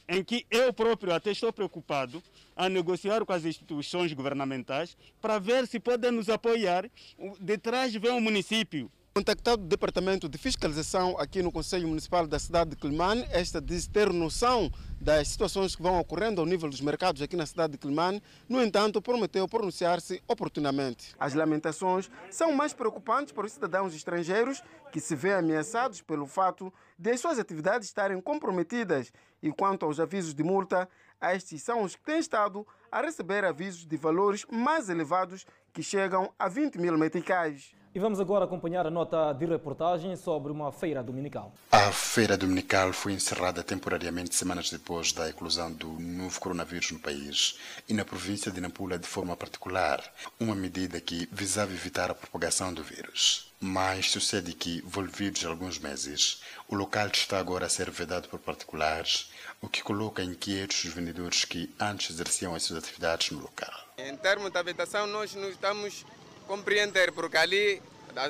em que eu próprio até estou preocupado a negociar com as instituições governamentais para ver se podem nos apoiar. De trás vem o município. Contactado o Departamento de Fiscalização aqui no Conselho Municipal da cidade de Quilmane, esta diz ter noção das situações que vão ocorrendo ao nível dos mercados aqui na cidade de Quilmane, no entanto, prometeu pronunciar-se oportunamente. As lamentações são mais preocupantes para os cidadãos estrangeiros que se vêem ameaçados pelo fato de as suas atividades estarem comprometidas e quanto aos avisos de multa, estes são os que têm estado a receber avisos de valores mais elevados que chegam a 20 mil meticais. E vamos agora acompanhar a nota de reportagem sobre uma feira dominical. A feira dominical foi encerrada temporariamente semanas depois da eclosão do novo coronavírus no país e na província de Nampula de forma particular, uma medida que visava evitar a propagação do vírus. Mas sucede que, envolvidos alguns meses, o local está agora a ser vedado por particulares, o que coloca inquietos os vendedores que antes exerciam as suas atividades no local. Em termos de habitação, nós não estamos compreender, porque ali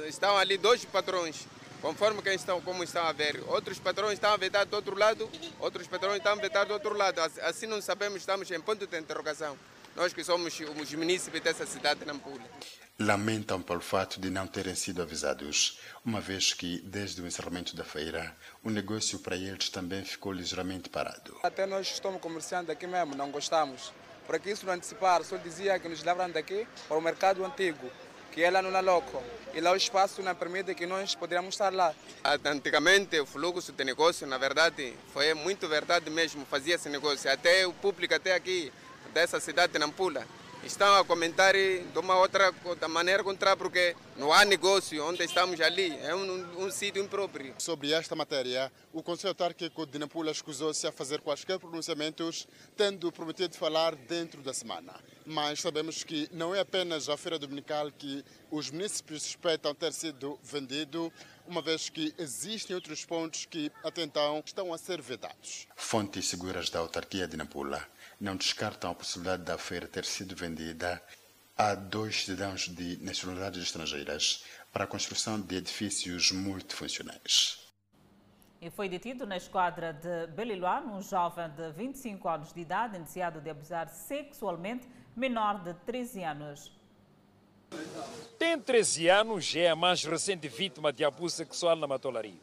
estão ali dois patrões, conforme quem estão, como estão a ver. Outros patrões estão a vetar do outro lado, outros patrões estão a vetar do outro lado. Assim não sabemos, estamos em ponto de interrogação. Nós que somos os munícipes dessa cidade de Nampula. Lamentam pelo fato de não terem sido avisados, uma vez que, desde o encerramento da feira, o negócio para eles também ficou ligeiramente parado. Até nós que estamos comerciando aqui mesmo, não gostamos. Porque isso não antecipar, só dizia que nos levaram daqui para o mercado antigo que é lá no Laloco. E lá o espaço não permite que nós poderíamos estar lá. Antigamente o fluxo de negócio, na verdade, foi muito verdade mesmo, fazia esse negócio. Até o público até aqui, dessa cidade de Nampula, estão a comentar de uma outra maneira contrária, porque não há negócio onde estamos ali, é um, um sítio impróprio. Sobre esta matéria, o Conselho Autárquico de Nampula escusou-se a fazer quaisquer pronunciamentos, tendo prometido falar dentro da semana. Mas sabemos que não é apenas a feira dominical que os municípios suspeitam ter sido vendido, uma vez que existem outros pontos que, até então, estão a ser vedados. Fontes seguras da autarquia de Nampula não descartam a possibilidade da feira ter sido vendida a dois cidadãos de nacionalidades estrangeiras para a construção de edifícios multifuncionais. E foi detido na esquadra de Beliluano um jovem de 25 anos de idade indiciado de abusar sexualmente menor de 13 anos. Tem 13 anos e é a mais recente vítima de abuso sexual na matolaria.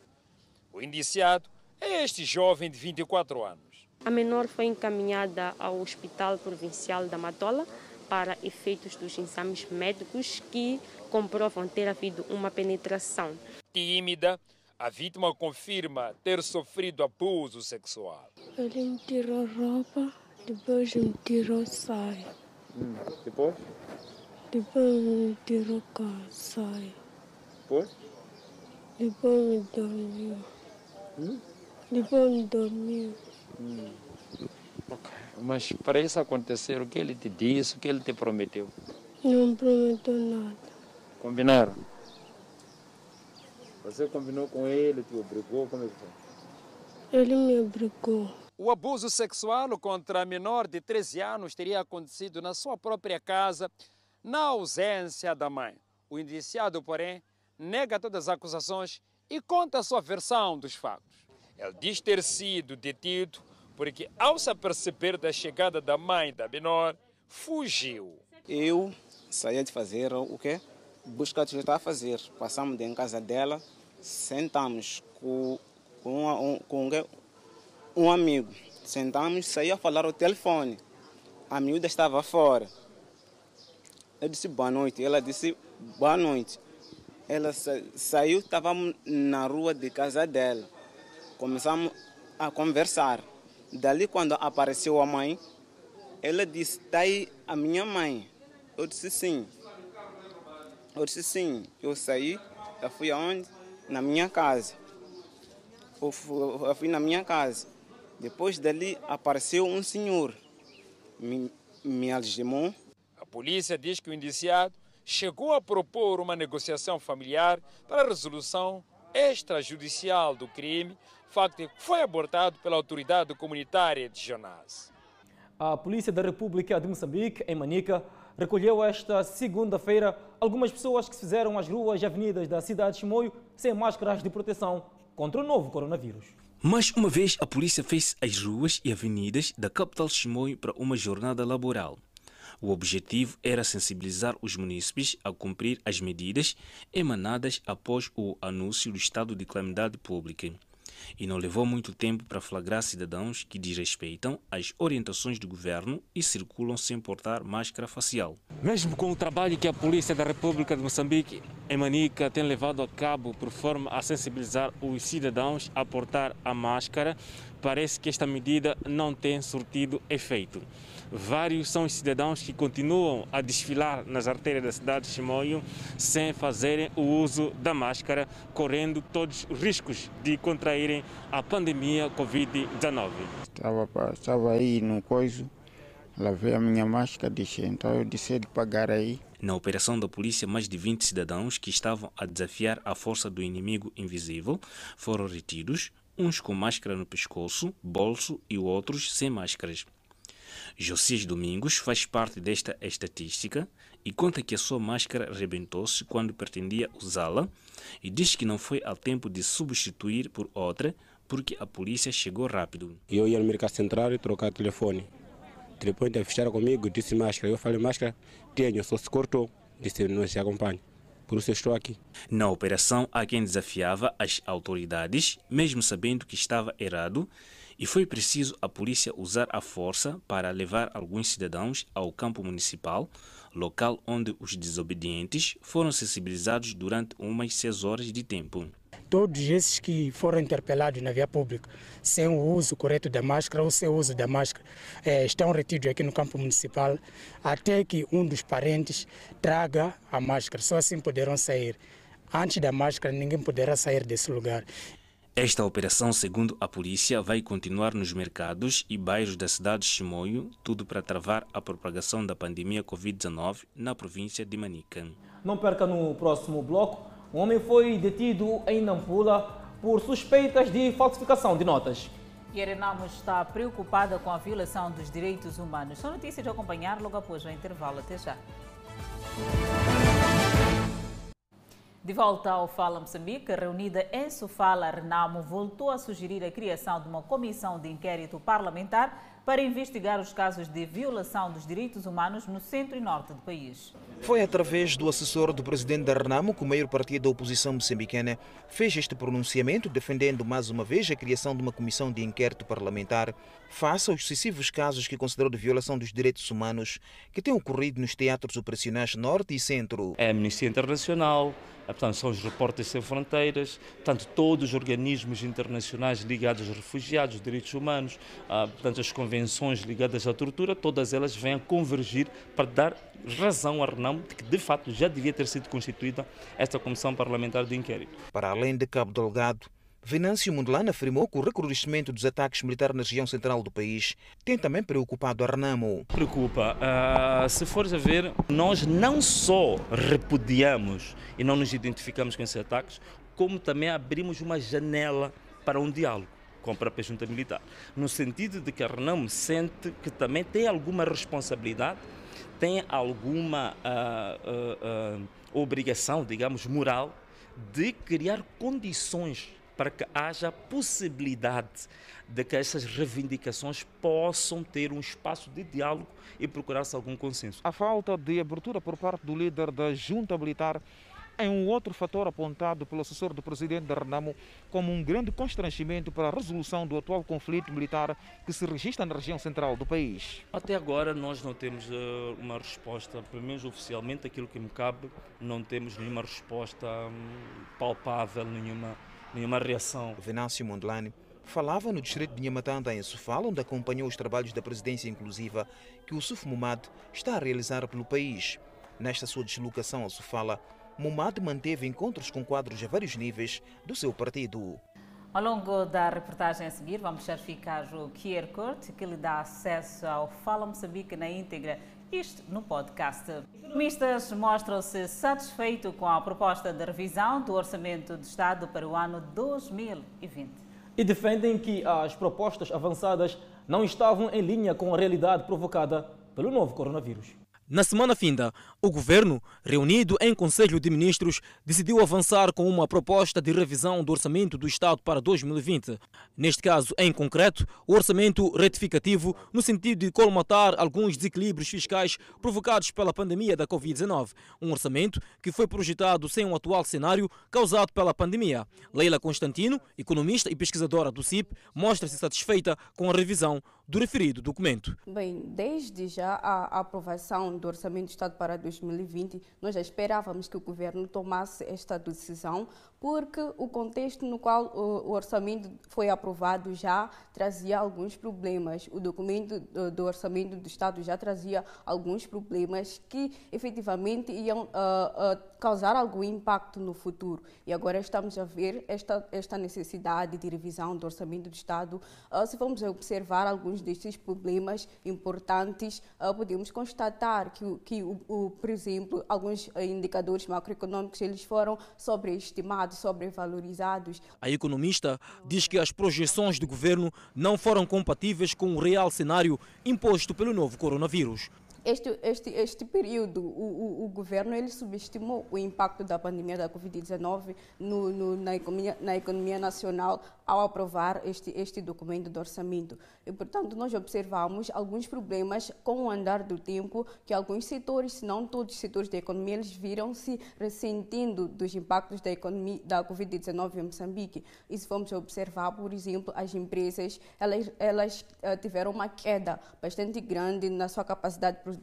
O indiciado é este jovem de 24 anos. A menor foi encaminhada ao Hospital Provincial da Matola para efeitos dos exames médicos que comprovam ter havido uma penetração. Tímida, a vítima confirma ter sofrido abuso sexual. Ele me tirou roupa, depois me tirou saia. Hum, depois? Depois me tirou saia. Depois? Depois me dormiu. Hum? Depois me dormiu. Hum. Mas para isso acontecer, o que ele te disse, o que ele te prometeu? Não prometeu nada. Combinaram? Você combinou com ele, te obrigou, como é que foi? Ele me obrigou. O abuso sexual contra a menor de 13 anos teria acontecido na sua própria casa, na ausência da mãe. O indiciado, porém, nega todas as acusações e conta a sua versão dos fatos. Ele diz ter sido detido porque, ao se aperceber da chegada da mãe da menor, fugiu. Eu saía de fazer o quê? Busca está a fazer. Passamos em casa dela, sentamos com, com, um, com um amigo. Sentamos, saí a falar ao telefone. A miúda estava fora. Eu disse boa noite. Ela disse boa noite. Ela sa saiu, estávamos na rua de casa dela. Começamos a conversar. Dali, quando apareceu a mãe, ela disse: Está aí a minha mãe. Eu disse: Sim. Eu disse sim, eu saí, eu fui aonde? Na minha casa. Eu fui, eu fui na minha casa. Depois dali apareceu um senhor, me, me algemou. A polícia diz que o indiciado chegou a propor uma negociação familiar para a resolução extrajudicial do crime, facto que foi abortado pela autoridade comunitária de Jonas. A Polícia da República de Moçambique, em Manica, recolheu esta segunda-feira algumas pessoas que fizeram as ruas e avenidas da cidade de Chimoio sem máscaras de proteção contra o novo coronavírus. Mais uma vez, a polícia fez as ruas e avenidas da capital Chimoio para uma jornada laboral. O objetivo era sensibilizar os munícipes a cumprir as medidas emanadas após o anúncio do estado de calamidade pública. E não levou muito tempo para flagrar cidadãos que desrespeitam as orientações do governo e circulam sem portar máscara facial. Mesmo com o trabalho que a Polícia da República de Moçambique em Manica tem levado a cabo por forma a sensibilizar os cidadãos a portar a máscara, parece que esta medida não tem surtido efeito. Vários são os cidadãos que continuam a desfilar nas artérias da cidade de Chimoio sem fazerem o uso da máscara, correndo todos os riscos de contraírem a pandemia Covid-19. Estava, estava aí no coiso, lavei a minha máscara, disse, então eu disse de pagar aí. Na operação da polícia, mais de 20 cidadãos que estavam a desafiar a força do inimigo invisível foram retidos, uns com máscara no pescoço, bolso e outros sem máscaras. Josias Domingos faz parte desta estatística e conta que a sua máscara rebentou-se quando pretendia usá-la e diz que não foi ao tempo de substituir por outra porque a polícia chegou rápido. Eu ia no mercado central e trocar telefone. Teve fechar comigo, disse máscara. Eu falei máscara, tenho, só se cortou. Disse não se acompanha. Por isso estou aqui. Na operação, há quem desafiava as autoridades, mesmo sabendo que estava errado, e foi preciso a polícia usar a força para levar alguns cidadãos ao campo municipal, local onde os desobedientes foram sensibilizados durante umas seis horas de tempo. Todos esses que foram interpelados na via pública sem o uso correto da máscara ou sem o uso da máscara eh, estão retidos aqui no campo municipal até que um dos parentes traga a máscara. Só assim poderão sair. Antes da máscara, ninguém poderá sair desse lugar. Esta operação, segundo a polícia, vai continuar nos mercados e bairros da cidade de Chimoio, tudo para travar a propagação da pandemia Covid-19 na província de Manica. Não perca no próximo bloco. Um homem foi detido em Nampula por suspeitas de falsificação de notas. E a Renamo está preocupada com a violação dos direitos humanos. São notícias de acompanhar logo após o intervalo. Até já. De volta ao Fala Moçambique, reunida em Sofala, Renamo voltou a sugerir a criação de uma comissão de inquérito parlamentar para investigar os casos de violação dos direitos humanos no centro e norte do país. Foi através do assessor do presidente da Renamo que o maior partido da oposição moçambicana fez este pronunciamento defendendo mais uma vez a criação de uma comissão de inquérito parlamentar face aos sucessivos casos que considerou de violação dos direitos humanos que têm ocorrido nos teatros operacionais norte e centro. É a Amnistia Internacional, portanto, são os Repórteres Sem Fronteiras, portanto, todos os organismos internacionais ligados aos refugiados, direitos humanos, portanto, as convenções ligadas à tortura, todas elas vêm a convergir para dar razão à Renamo de que, de fato, já devia ter sido constituída esta Comissão Parlamentar de Inquérito. Para além de Cabo Delgado, Venâncio Mundelano afirmou que o recrudescimento dos ataques militares na região central do país tem também preocupado a Renamo. Preocupa. Uh, se fores a ver, nós não só repudiamos e não nos identificamos com esses ataques, como também abrimos uma janela para um diálogo com a própria junta militar, no sentido de que a Renamo sente que também tem alguma responsabilidade, tem alguma uh, uh, uh, obrigação, digamos, moral, de criar condições para que haja possibilidade de que essas reivindicações possam ter um espaço de diálogo e procurar-se algum consenso. A falta de abertura por parte do líder da junta militar é um outro fator apontado pelo assessor do presidente da Renamo como um grande constrangimento para a resolução do atual conflito militar que se registra na região central do país. Até agora nós não temos uh, uma resposta, pelo menos oficialmente aquilo que me cabe, não temos nenhuma resposta um, palpável, nenhuma, nenhuma reação. Venâncio Mondlane falava no distrito de Nhamatanda, em Sofala, onde acompanhou os trabalhos da presidência inclusiva que o SUFMUMAD está a realizar pelo país. Nesta sua deslocação a Sofala, Mumad manteve encontros com quadros a vários níveis do seu partido. Ao longo da reportagem a seguir, vamos verificar o QR Code que lhe dá acesso ao Fala Moçambique na íntegra, isto no podcast. Economistas mostram-se satisfeitos com a proposta de revisão do Orçamento do Estado para o ano 2020. E defendem que as propostas avançadas não estavam em linha com a realidade provocada pelo novo coronavírus. Na semana finda, o governo, reunido em Conselho de Ministros, decidiu avançar com uma proposta de revisão do orçamento do Estado para 2020. Neste caso, em concreto, o orçamento retificativo no sentido de colmatar alguns desequilíbrios fiscais provocados pela pandemia da Covid-19. Um orçamento que foi projetado sem o atual cenário causado pela pandemia. Leila Constantino, economista e pesquisadora do CIP, mostra-se satisfeita com a revisão do referido documento. Bem, desde já a aprovação do Orçamento do Estado para 2020, nós já esperávamos que o governo tomasse esta decisão, porque o contexto no qual o orçamento foi aprovado já trazia alguns problemas. O documento do Orçamento do Estado já trazia alguns problemas que efetivamente iam uh, uh, causar algum impacto no futuro. E agora estamos a ver esta, esta necessidade de revisão do Orçamento do Estado. Uh, se vamos observar alguns destes problemas importantes, podemos constatar que, que o, o, por exemplo, alguns indicadores macroeconômicos eles foram sobreestimados, sobrevalorizados. A economista diz que as projeções do governo não foram compatíveis com o real cenário imposto pelo novo coronavírus este, este, este período, o, o, o, governo ele subestimou o impacto da pandemia da Covid-19 no, no, na, economia, na economia nacional ao aprovar este, este documento de orçamento. E, portanto, nós observamos alguns problemas com o andar do tempo, que alguns setores, se não todos os setores da economia, eles viram-se ressentindo dos impactos da, economia, da Covid-19 em Moçambique. E se vamos observar, por exemplo, as empresas, elas, elas uh, tiveram uma queda bastante grande na sua capacidade de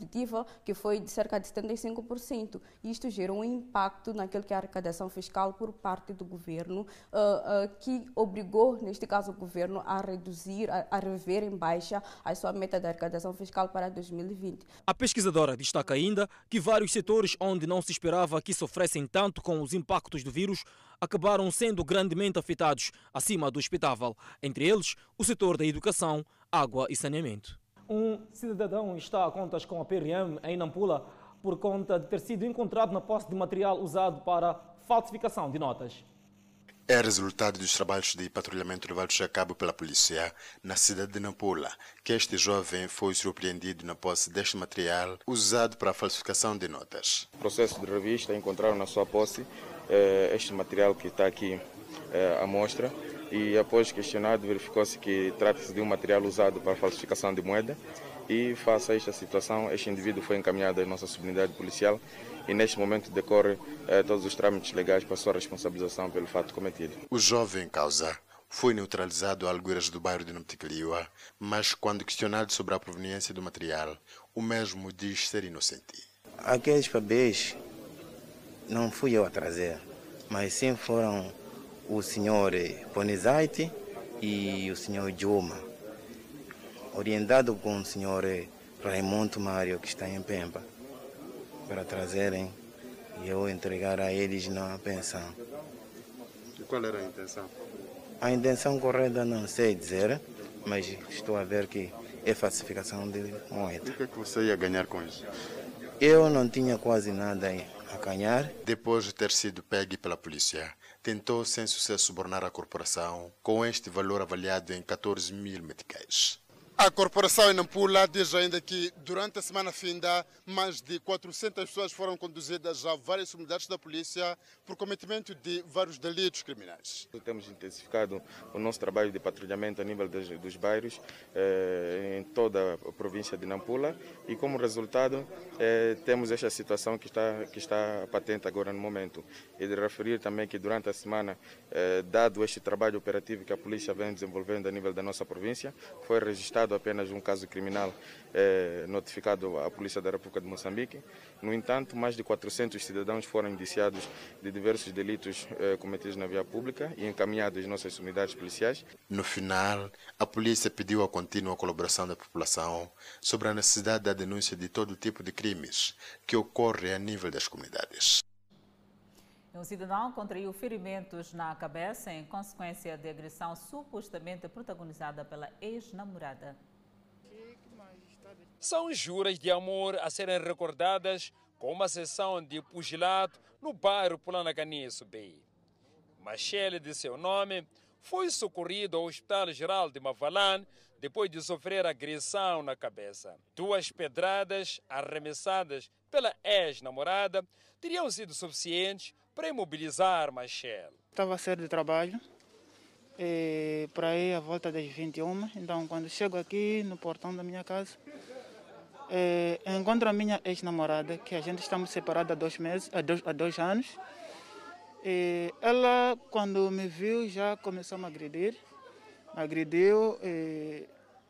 que foi de cerca de 75%. Isto gerou um impacto naquilo que é a arrecadação fiscal por parte do governo, uh, uh, que obrigou, neste caso, o governo a reduzir, a, a rever em baixa a sua meta de arrecadação fiscal para 2020. A pesquisadora destaca ainda que vários setores onde não se esperava que sofressem tanto com os impactos do vírus acabaram sendo grandemente afetados, acima do expectável, entre eles o setor da educação, água e saneamento. Um cidadão está a contas com a PRM em Nampula por conta de ter sido encontrado na posse de material usado para falsificação de notas. É resultado dos trabalhos de patrulhamento levados a cabo pela polícia na cidade de Nampula que este jovem foi surpreendido na posse deste material usado para a falsificação de notas. No processo de revista encontraram na sua posse eh, este material que está aqui eh, à mostra e após questionado verificou-se que trata-se de um material usado para falsificação de moeda e face a esta situação este indivíduo foi encaminhado à nossa subunidade policial e neste momento decorre eh, todos os trâmites legais para a sua responsabilização pelo fato cometido. O jovem causa foi neutralizado a alguras do bairro de Namtikaliwa, mas quando questionado sobre a proveniência do material, o mesmo diz ser inocente. Aqueles papéis não fui eu a trazer, mas sim foram o senhor Ponizaite e o senhor Juma, orientado com o senhor Raimundo Mário, que está em Pemba, para trazerem e eu entregar a eles na pensão. E qual era a intenção? A intenção correta não sei dizer, mas estou a ver que é falsificação de moeda. E o que, é que você ia ganhar com isso? Eu não tinha quase nada a ganhar. Depois de ter sido pegue pela polícia, tentou sem sucesso subornar a corporação com este valor avaliado em 14 mil meticais. A corporação em Nampula diz ainda que durante a semana finda, mais de 400 pessoas foram conduzidas a várias unidades da polícia por cometimento de vários delitos criminais. Temos intensificado o nosso trabalho de patrulhamento a nível dos, dos bairros eh, em toda a província de Nampula e como resultado eh, temos esta situação que está, que está patente agora no momento. E de referir também que durante a semana, eh, dado este trabalho operativo que a polícia vem desenvolvendo a nível da nossa província, foi registrado apenas um caso criminal é, notificado à Polícia da República de Moçambique. No entanto, mais de 400 cidadãos foram indiciados de diversos delitos é, cometidos na via pública e encaminhados às nossas unidades policiais. No final, a polícia pediu a contínua colaboração da população sobre a necessidade da denúncia de todo tipo de crimes que ocorrem a nível das comunidades. Um cidadão contraiu ferimentos na cabeça em consequência de agressão supostamente protagonizada pela ex-namorada. São juras de amor a serem recordadas com uma sessão de pugilato no bairro Pulanacani, Subei. Machele, de seu nome, foi socorrido ao Hospital Geral de Mavalan depois de sofrer agressão na cabeça. Duas pedradas arremessadas pela ex-namorada teriam sido suficientes para imobilizar Machel. Estava a sair de trabalho, e para ir à volta das 21, então quando chego aqui no portão da minha casa, é, encontro a minha ex-namorada, que a gente estamos separados há dois meses, há dois, há dois anos. E ela, quando me viu, já começou a me agredir. Me agrediu.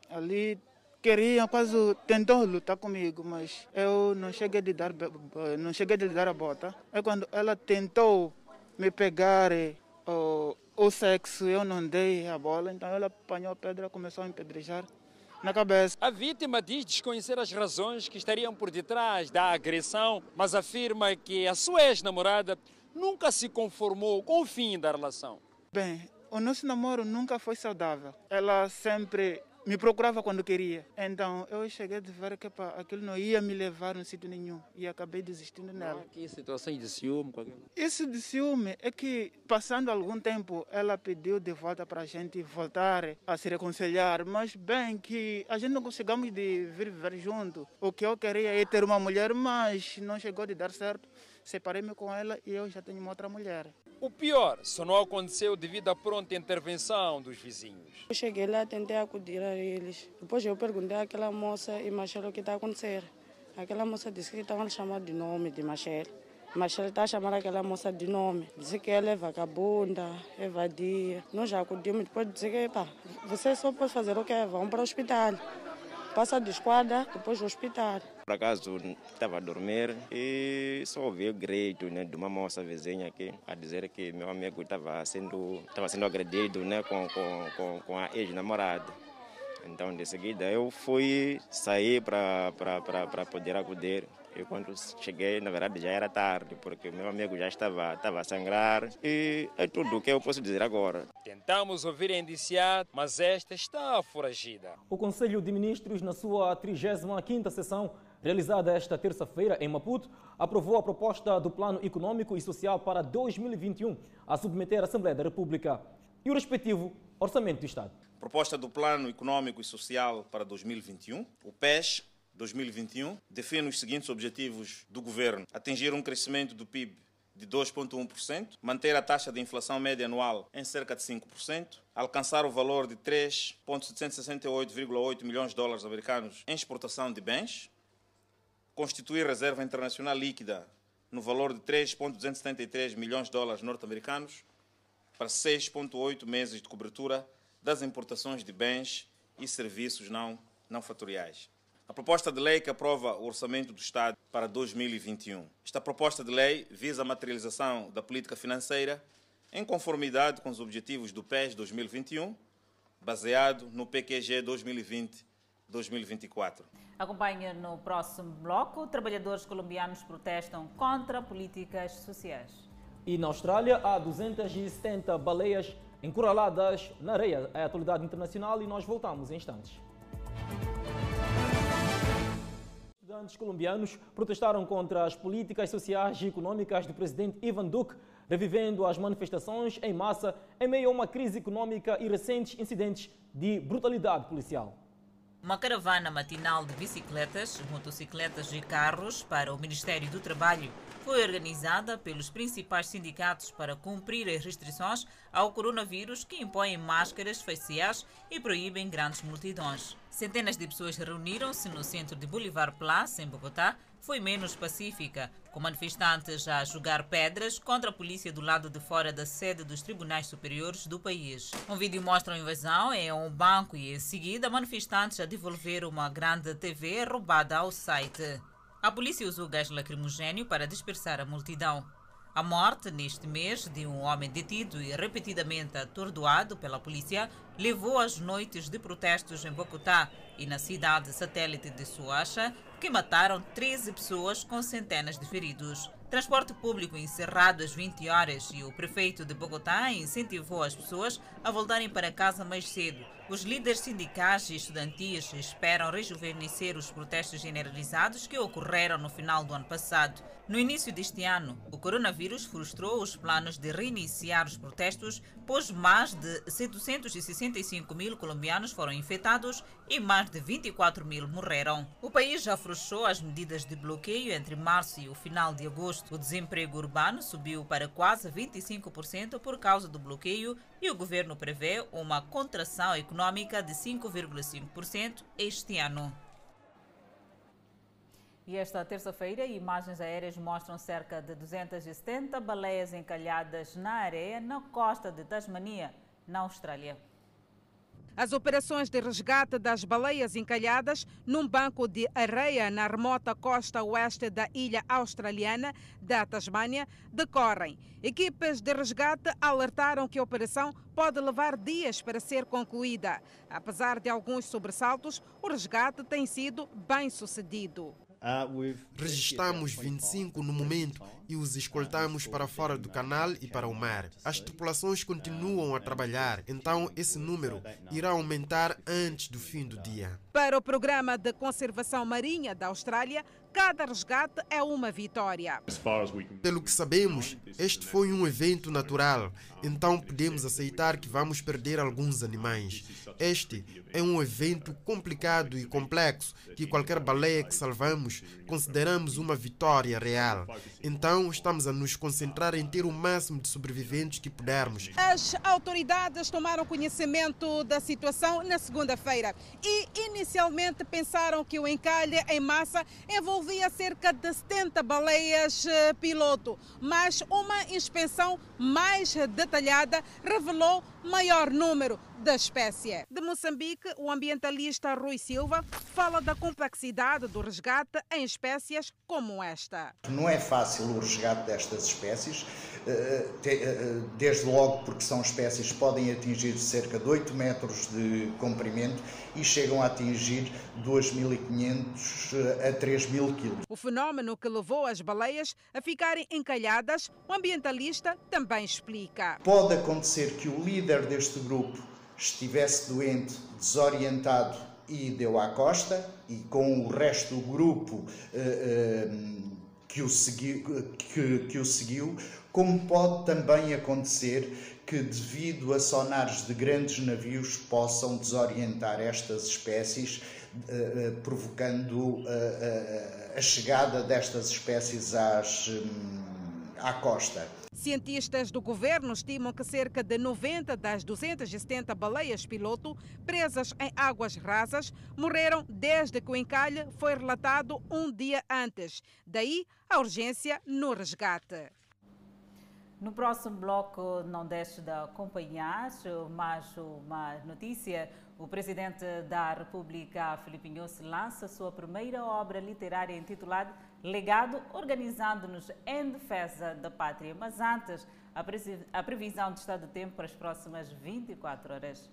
ali queria, quase tentou lutar comigo, mas eu não cheguei de dar, não cheguei de dar a bota. É quando ela tentou me pegar o, o sexo, eu não dei a bola, então ela apanhou a pedra e começou a me pedrejar na cabeça. A vítima diz desconhecer as razões que estariam por detrás da agressão, mas afirma que a sua ex-namorada nunca se conformou com o fim da relação. Bem, o nosso namoro nunca foi saudável. Ela sempre me procurava quando queria. Então eu cheguei a ver que pá, aquilo não ia me levar a sítio nenhum e acabei desistindo nela. Que situação de ciúme? Isso de ciúme é que, passando algum tempo, ela pediu de volta para a gente voltar a se reconciliar, mas bem que a gente não conseguimos de vir viver junto. O que eu queria é ter uma mulher, mas não chegou de dar certo. Separei-me com ela e eu já tenho uma outra mulher. O pior só não aconteceu devido à pronta intervenção dos vizinhos. Eu cheguei lá, tentei acudir a eles. Depois eu perguntei àquela moça e Machel o que está acontecendo. Aquela moça disse que estavam chamando de nome de Machel. Machel está chamando aquela moça de nome. Disse que ela é vagabunda, é vadia. Nós já acudimos, depois disse que, pá, você só pode fazer o quê? Vão para o hospital. Passa de esquadra, depois do hospital. Por acaso estava a dormir e só ouvi o grito né, de uma moça vizinha aqui a dizer que meu amigo estava sendo, estava sendo agredido né, com, com, com, com a ex-namorada. Então, de seguida, eu fui sair para poder acudir. E quando cheguei, na verdade, já era tarde, porque meu amigo já estava, estava a sangrar. E é tudo o que eu posso dizer agora. Tentamos ouvir a indiciada, mas esta está foragida. O Conselho de Ministros, na sua 35ª sessão, realizada esta terça-feira em Maputo, aprovou a proposta do Plano Econômico e Social para 2021 a submeter à Assembleia da República e o respectivo Orçamento do Estado. Proposta do Plano Econômico e Social para 2021, o PES 2021, define os seguintes objetivos do governo: atingir um crescimento do PIB de 2,1%, manter a taxa de inflação média anual em cerca de 5%, alcançar o valor de 3,768,8 milhões de dólares americanos em exportação de bens, constituir reserva internacional líquida no valor de 3,273 milhões de dólares norte-americanos para 6,8 meses de cobertura das importações de bens e serviços não, não fatoriais. A proposta de lei que aprova o Orçamento do Estado para 2021. Esta proposta de lei visa a materialização da política financeira em conformidade com os objetivos do PES 2021, baseado no PQG 2020-2024. Acompanhe no próximo bloco. Trabalhadores colombianos protestam contra políticas sociais. E na Austrália há 270 baleias encurraladas na areia. É a atualidade internacional e nós voltamos em instantes. Estudantes colombianos protestaram contra as políticas sociais e econômicas do presidente Ivan Duque, revivendo as manifestações em massa em meio a uma crise econômica e recentes incidentes de brutalidade policial. Uma caravana matinal de bicicletas, motocicletas e carros para o Ministério do Trabalho foi organizada pelos principais sindicatos para cumprir as restrições ao coronavírus que impõem máscaras faciais e proíbem grandes multidões. Centenas de pessoas reuniram-se no centro de Bolivar Place, em Bogotá. Foi menos pacífica, com manifestantes a jogar pedras contra a polícia do lado de fora da sede dos tribunais superiores do país. Um vídeo mostra a invasão em um banco e, em seguida, manifestantes a devolver uma grande TV roubada ao site. A polícia usou gás lacrimogênio para dispersar a multidão. A morte, neste mês, de um homem detido e repetidamente atordoado pela polícia levou às noites de protestos em Bogotá e na cidade satélite de Suacha, que mataram 13 pessoas com centenas de feridos. transporte público encerrado às 20 horas e o prefeito de Bogotá incentivou as pessoas a voltarem para casa mais cedo. Os líderes sindicais e estudantis esperam rejuvenescer os protestos generalizados que ocorreram no final do ano passado. No início deste ano, o coronavírus frustrou os planos de reiniciar os protestos, pois mais de 765 mil colombianos foram infectados e mais de 24 mil morreram. O país já afrouxou as medidas de bloqueio entre março e o final de agosto. O desemprego urbano subiu para quase 25% por causa do bloqueio e o governo prevê uma contração econômica de 5,5% este ano. E esta terça-feira, imagens aéreas mostram cerca de 270 baleias encalhadas na areia na costa de Tasmania, na Austrália. As operações de resgate das baleias encalhadas num banco de areia na remota costa oeste da ilha australiana da Tasmânia decorrem. Equipes de resgate alertaram que a operação pode levar dias para ser concluída. Apesar de alguns sobressaltos, o resgate tem sido bem sucedido. Registramos 25 no momento e os escoltamos para fora do canal e para o mar. As tripulações continuam a trabalhar, então esse número irá aumentar antes do fim do dia. Para o Programa de Conservação Marinha da Austrália, cada resgate é uma vitória. Pelo que sabemos, este foi um evento natural, então podemos aceitar que vamos perder alguns animais. Este é um evento complicado e complexo que qualquer baleia que salvamos consideramos uma vitória real. Então estamos a nos concentrar em ter o máximo de sobreviventes que pudermos. As autoridades tomaram conhecimento da situação na segunda-feira e inicialmente pensaram que o encalhe em massa envolvia cerca de 70 baleias eh, piloto, mas uma inspeção mais detalhada revelou maior número da espécie. De Moçambique, o ambientalista Rui Silva fala da complexidade do resgate em espécies como esta. Não é fácil o resgate destas espécies, desde logo porque são espécies que podem atingir cerca de 8 metros de comprimento e chegam a atingir 2.500 a 3.000 quilos. O fenómeno que levou as baleias a ficarem encalhadas, o ambientalista também explica. Pode acontecer que o líder deste grupo estivesse doente, desorientado e deu à costa, e com o resto do grupo eh, que, o que, que o seguiu, como pode também acontecer que, devido a sonares de grandes navios, possam desorientar estas espécies, eh, provocando eh, a chegada destas espécies às, hum, à costa. Cientistas do governo estimam que cerca de 90 das 270 baleias piloto presas em águas rasas morreram desde que o encalhe foi relatado um dia antes. Daí a urgência no resgate. No próximo bloco, não deixe de acompanhar mais uma notícia. O presidente da República, Filipe Inhosse, lança sua primeira obra literária intitulada Legado, organizando-nos em defesa da pátria. Mas antes, a previsão de estado de tempo para as próximas 24 horas.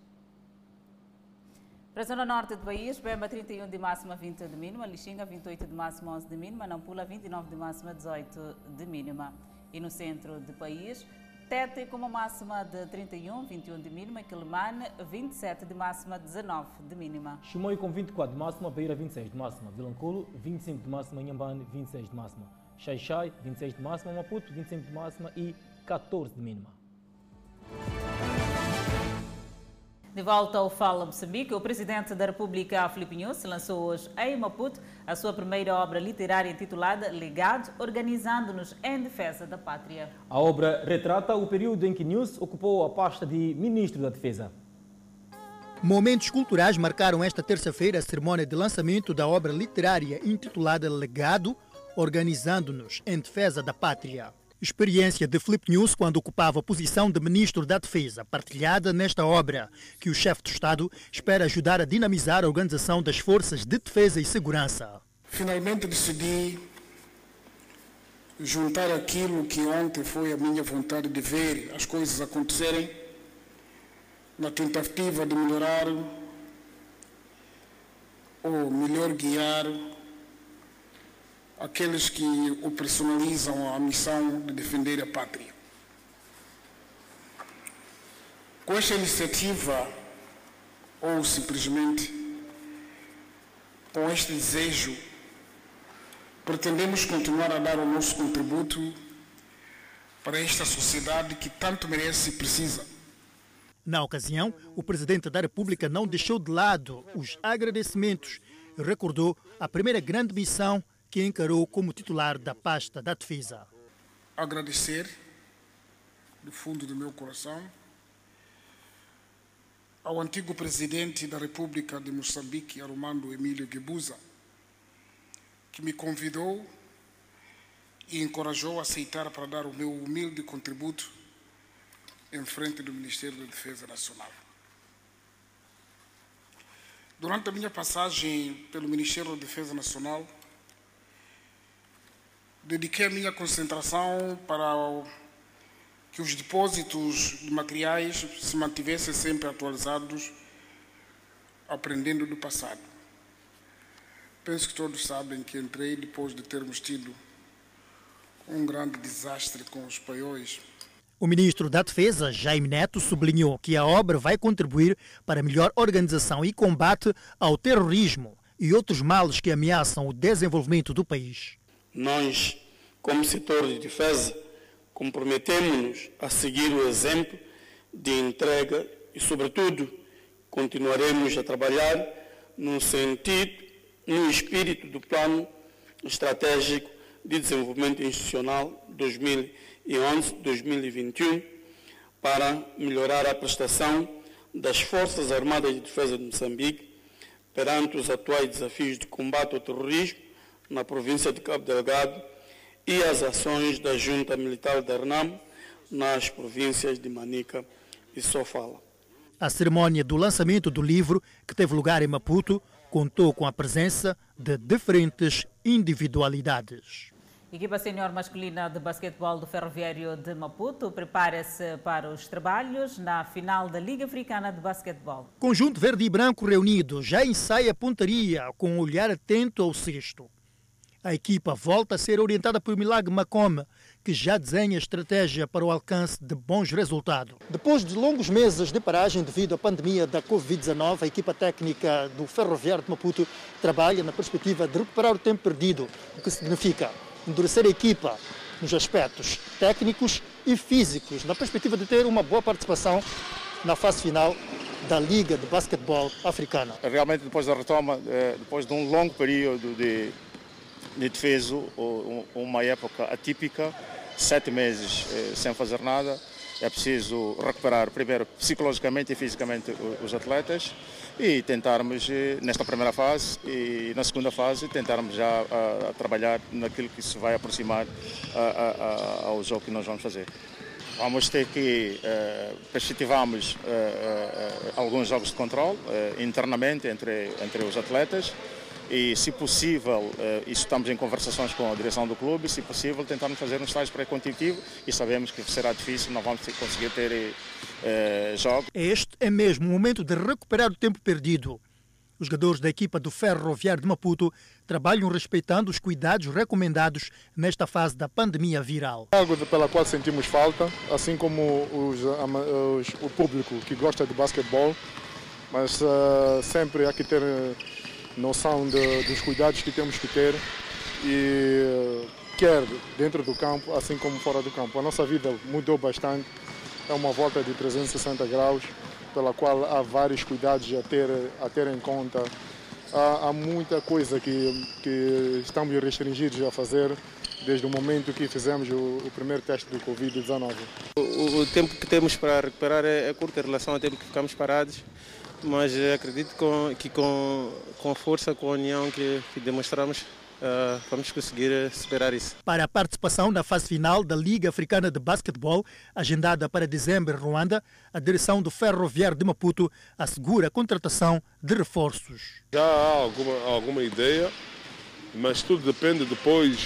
Para a zona norte do país, Bemba 31 de máxima, 20 de mínima, Lixinga 28 de máxima, 11 de mínima, Nampula 29 de máxima, 18 de mínima. E no centro do país, Tete com uma máxima de 31, 21 de mínima, Quilimane 27 de máxima, 19 de mínima. Chimoio com 24 de máxima, Beira 26 de máxima, Vilanculo 25 de máxima, Inhambane 26 de máxima, Xaixai 26 de máxima, Maputo 25 de máxima e 14 de mínima. De volta ao Fala Moçambique, o presidente da República, Filipe Nunes, lançou hoje em Maputo a sua primeira obra literária intitulada Legado, organizando-nos em defesa da pátria. A obra retrata o período em que Nunes ocupou a pasta de Ministro da Defesa. Momentos culturais marcaram esta terça-feira a cerimônia de lançamento da obra literária intitulada Legado, organizando-nos em defesa da pátria. Experiência de Flip News quando ocupava a posição de Ministro da Defesa, partilhada nesta obra, que o chefe de Estado espera ajudar a dinamizar a organização das forças de defesa e segurança. Finalmente decidi juntar aquilo que ontem foi a minha vontade de ver as coisas acontecerem, na tentativa de melhorar ou melhor guiar aqueles que operacionalizam a missão de defender a pátria. Com esta iniciativa, ou simplesmente com este desejo, pretendemos continuar a dar o nosso contributo para esta sociedade que tanto merece e precisa. Na ocasião, o presidente da República não deixou de lado os agradecimentos e recordou a primeira grande missão que encarou como titular da pasta da defesa. Agradecer, do fundo do meu coração, ao antigo presidente da República de Moçambique, Armando Emílio Guebuza, que me convidou e encorajou a aceitar para dar o meu humilde contributo em frente do Ministério da Defesa Nacional. Durante a minha passagem pelo Ministério da Defesa Nacional, dediquei a minha concentração para que os depósitos de materiais se mantivessem sempre atualizados, aprendendo do passado. Penso que todos sabem que entrei depois de termos tido um grande desastre com os paióis. O ministro da Defesa, Jaime Neto, sublinhou que a obra vai contribuir para melhor organização e combate ao terrorismo e outros males que ameaçam o desenvolvimento do país. Nós, como setor de defesa, comprometemos-nos a seguir o exemplo de entrega e, sobretudo, continuaremos a trabalhar no sentido, no espírito do Plano Estratégico de Desenvolvimento Institucional 2011-2021 para melhorar a prestação das Forças Armadas de Defesa de Moçambique perante os atuais desafios de combate ao terrorismo na província de Cabo Delgado e as ações da Junta Militar da RNAM nas províncias de Manica e Sofala. A cerimônia do lançamento do livro, que teve lugar em Maputo, contou com a presença de diferentes individualidades. Equipa senior masculina de basquetebol do Ferroviário de Maputo prepara-se para os trabalhos na final da Liga Africana de Basquetebol. Conjunto verde e branco reunido já ensaia a pontaria com um olhar atento ao cesto. A equipa volta a ser orientada por Milagre Macome, que já desenha estratégia para o alcance de bons resultados. Depois de longos meses de paragem devido à pandemia da Covid-19, a equipa técnica do Ferroviário de Maputo trabalha na perspectiva de recuperar o tempo perdido, o que significa endurecer a equipa nos aspectos técnicos e físicos, na perspectiva de ter uma boa participação na fase final da Liga de Basquetebol Africana. Realmente, depois da retoma, depois de um longo período de de defesa, uma época atípica, sete meses sem fazer nada. É preciso recuperar primeiro psicologicamente e fisicamente os atletas e tentarmos nesta primeira fase e na segunda fase tentarmos já a, a trabalhar naquilo que se vai aproximar a, ao jogo que nós vamos fazer. Vamos ter que uh, uh, alguns jogos de controle internamente entre, entre os atletas e, se possível, isso estamos em conversações com a direção do clube, se possível, tentarmos fazer um estágio pré-competitivo e sabemos que será difícil, não vamos conseguir ter eh, jogos. Este é mesmo o momento de recuperar o tempo perdido. Os jogadores da equipa do Ferroviário de Maputo trabalham respeitando os cuidados recomendados nesta fase da pandemia viral. Algo pela qual sentimos falta, assim como os, os, o público que gosta de basquetebol, mas uh, sempre há que ter noção de, dos cuidados que temos que ter e quer dentro do campo, assim como fora do campo. A nossa vida mudou bastante, é uma volta de 360 graus, pela qual há vários cuidados a ter, a ter em conta. Há, há muita coisa que, que estamos restringidos a fazer desde o momento que fizemos o, o primeiro teste do Covid-19. O, o, tempo que temos para recuperar é, é curto em relação ao tempo que ficamos parados mas acredito com, que com, com a força, com a união que, que demonstramos, uh, vamos conseguir superar isso. Para a participação na fase final da Liga Africana de Basquetebol, agendada para dezembro em Ruanda, a direção do Ferroviário de Maputo assegura a contratação de reforços. Já há alguma, alguma ideia, mas tudo depende depois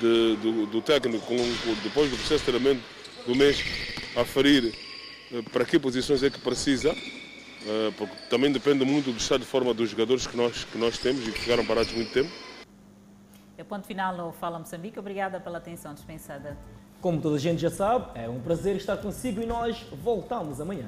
de, do, do, técnico, depois do processo de treinamento do mês, aferir eh, para que posições é que precisa porque também depende muito do estado de forma dos jogadores que nós, que nós temos e que ficaram parados muito tempo. É ponto final ao Fala Moçambique. Obrigada pela atenção dispensada. Como toda a gente já sabe, é um prazer estar consigo e nós voltamos amanhã.